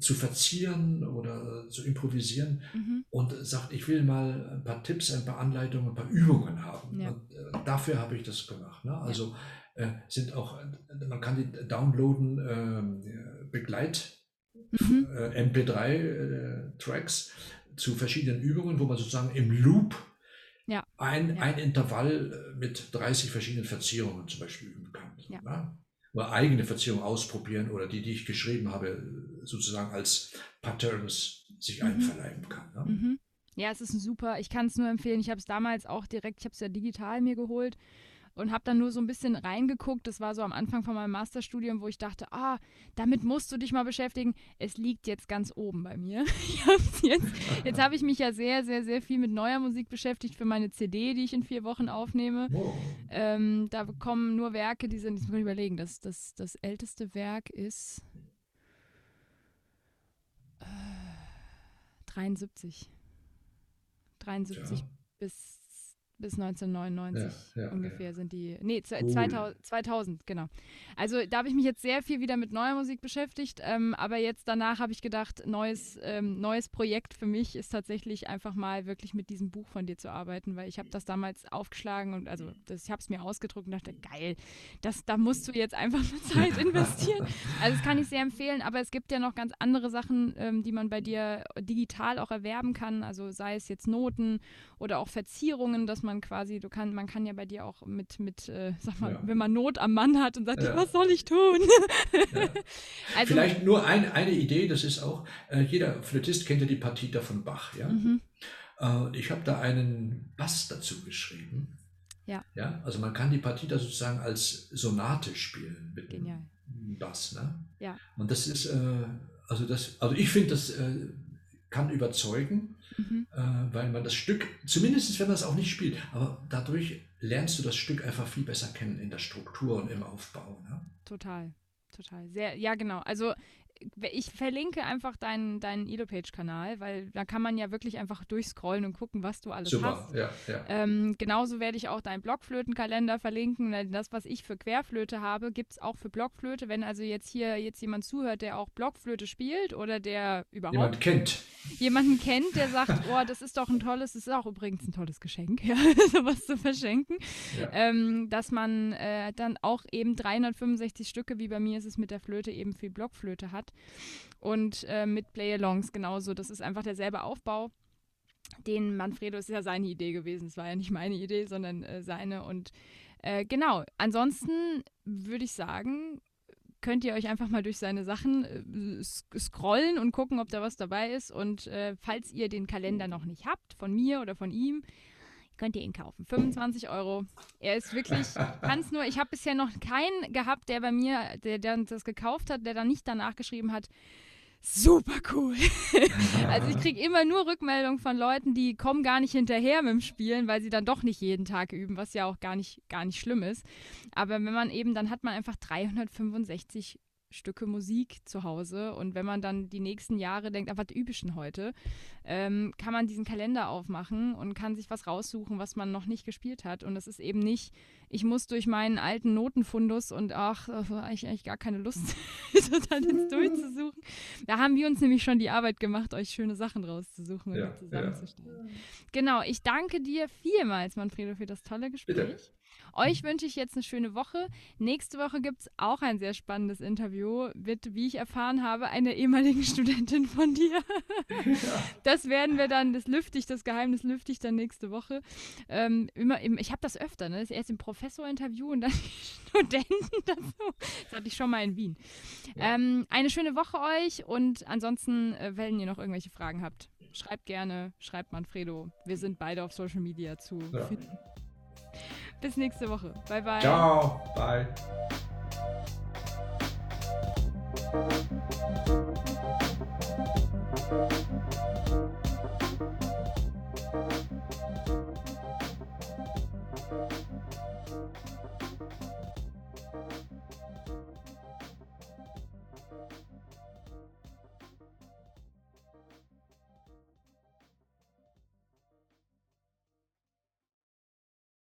Speaker 2: zu verzieren oder zu improvisieren
Speaker 1: Mhm.
Speaker 2: und sagt, ich will mal ein paar Tipps, ein paar Anleitungen, ein paar Übungen haben.
Speaker 1: Ja.
Speaker 2: Und äh, dafür habe ich das gemacht. Ne? Also äh, sind auch, äh, man kann die downloaden, äh, Begleit,
Speaker 1: Mhm.
Speaker 2: äh, MP3-Tracks zu verschiedenen Übungen, wo man sozusagen im Loop
Speaker 1: Ja.
Speaker 2: ein,
Speaker 1: Ja.
Speaker 2: ein Intervall äh, mit 30 verschiedenen Verzierungen zum Beispiel üben kann.
Speaker 1: Ja.
Speaker 2: Ne? Oder eigene Verzierungen ausprobieren oder die, die ich geschrieben habe, sozusagen als Patterns sich
Speaker 1: Mhm.
Speaker 2: einverleiben kann. Ne?
Speaker 1: Mhm. Ja, es ist ein super. Ich kann es nur empfehlen. Ich habe es damals auch direkt, ich habe es ja digital mir geholt und habe dann nur so ein bisschen reingeguckt. Das war so am Anfang von meinem Masterstudium, wo ich dachte, ah, damit musst du dich mal beschäftigen. Es liegt jetzt ganz oben bei mir. Ich jetzt jetzt habe ich mich ja sehr, sehr, sehr viel mit neuer Musik beschäftigt für meine CD, die ich in vier Wochen aufnehme. Ähm, da kommen nur Werke, die sind, ich muss überlegen, das, das, das älteste Werk ist äh, 73. 73
Speaker 2: Ja.
Speaker 1: bis, bis 1999
Speaker 2: Ja, ja,
Speaker 1: ungefähr sind die. Nee,
Speaker 2: Cool.
Speaker 1: 2000, 2000, genau. Also da habe ich mich jetzt sehr viel wieder mit neuer Musik beschäftigt, ähm, aber jetzt danach habe ich gedacht, neues, ähm, neues Projekt für mich ist tatsächlich einfach mal wirklich mit diesem Buch von dir zu arbeiten, weil ich habe das damals aufgeschlagen und also das, ich habe es mir ausgedruckt und dachte, geil, das, da musst du jetzt einfach nur Zeit investieren. Also das kann ich sehr empfehlen, aber es gibt ja noch ganz andere Sachen, ähm, die man bei dir digital auch erwerben kann, also sei es jetzt Noten oder auch Verzierungen, dass man quasi, du kann, man kann ja bei dir auch mit, mit äh, sag mal,
Speaker 2: Ja.
Speaker 1: wenn man Not am Mann hat und sagt,
Speaker 2: Ja.
Speaker 1: was soll ich tun?
Speaker 2: Ja.
Speaker 1: also,
Speaker 2: Vielleicht nur ein, eine Idee, das ist auch, äh, jeder Flötist kennt ja die Partita von Bach. Ja?
Speaker 1: mhm,
Speaker 2: Äh, ich habe da einen Bass dazu geschrieben.
Speaker 1: Ja.
Speaker 2: ja. Also man kann die Partita sozusagen als Sonate spielen mit dem
Speaker 1: Genial.
Speaker 2: Bass. Ne?
Speaker 1: Ja.
Speaker 2: Und das ist, äh, also das, also ich finde, das äh, kann überzeugen,
Speaker 1: mhm,
Speaker 2: äh, weil man das Stück, zumindest wenn man es auch nicht spielt, aber dadurch lernst du das Stück einfach viel besser kennen in der Struktur und im Aufbau. Ne?
Speaker 1: total, total. Sehr, ja genau. Also ich verlinke einfach deinen, deinen Elo-Page-Kanal, weil da kann man ja wirklich einfach durchscrollen und gucken, was du alles
Speaker 2: Super,
Speaker 1: hast.
Speaker 2: ja, ja.
Speaker 1: Ähm, genauso werde ich auch deinen Blockflötenkalender verlinken. Das, was ich für Querflöte habe, gibt es auch für Blockflöte. Wenn also jetzt hier jetzt jemand zuhört, der auch Blockflöte spielt oder der überhaupt
Speaker 2: Jemand kennt.
Speaker 1: jemanden kennt, der sagt, oh, das ist doch ein tolles, das ist auch übrigens ein tolles Geschenk, ja, sowas zu verschenken,
Speaker 2: Ja.
Speaker 1: ähm, dass man äh, dann auch eben 365 Stücke, wie bei mir ist es mit der Flöte, eben viel Blockflöte hat. Und äh, mit Play-Alongs genauso. Das ist einfach derselbe Aufbau. Den Manfredo, ist ja seine Idee gewesen. Es war ja nicht meine Idee, sondern äh, seine. Und äh, genau, ansonsten würde ich sagen, könnt ihr euch einfach mal durch seine Sachen äh, scrollen und gucken, ob da was dabei ist. Und äh, falls ihr den Kalender noch nicht habt, von mir oder von ihm, könnt ihr ihn kaufen. 25 Euro. Er ist wirklich, kann's nur, ich habe bisher noch keinen gehabt, der bei mir, der, der das gekauft hat, der dann nicht danach geschrieben hat, super cool. also ich kriege immer nur Rückmeldungen von Leuten, die kommen gar nicht hinterher mit dem Spielen, weil sie dann doch nicht jeden Tag üben, was ja auch gar nicht, gar nicht schlimm ist. Aber wenn man eben, dann hat man einfach 365 Stücke Musik zu Hause und wenn man dann die nächsten Jahre denkt, ah, was übe ich denn heute, ähm, kann man diesen Kalender aufmachen und kann sich was raussuchen, was man noch nicht gespielt hat. Und das ist eben nicht, ich muss durch meinen alten Notenfundus und ach, ich eigentlich gar keine Lust, das dann jetzt durchzusuchen. Da haben wir uns nämlich schon die Arbeit gemacht, euch schöne Sachen rauszusuchen und
Speaker 2: Ja,
Speaker 1: zusammenzustellen. Genau, ich danke dir vielmals, Manfredo, für das tolle Gespräch.
Speaker 2: Bitte.
Speaker 1: Euch wünsche ich jetzt eine schöne Woche. Nächste Woche gibt es auch ein sehr spannendes Interview mit, wie ich erfahren habe, einer ehemaligen Studentin von dir. Das werden wir dann, das lüfte ich, das Geheimnis lüfte ich dann nächste Woche. Ähm, immer im, ich habe das öfter, ne? Das ist erst im Professor-Interview und dann die Studenten dazu. Das hatte ich schon mal in Wien.
Speaker 2: Ja.
Speaker 1: Ähm, eine schöne Woche euch und ansonsten, äh, wenn ihr noch irgendwelche Fragen habt, schreibt gerne, schreibt Manfredo. Wir sind beide auf Social Media zu
Speaker 2: Ja.
Speaker 1: finden. Bis nächste Woche. Bye, bye.
Speaker 2: Ciao, bye.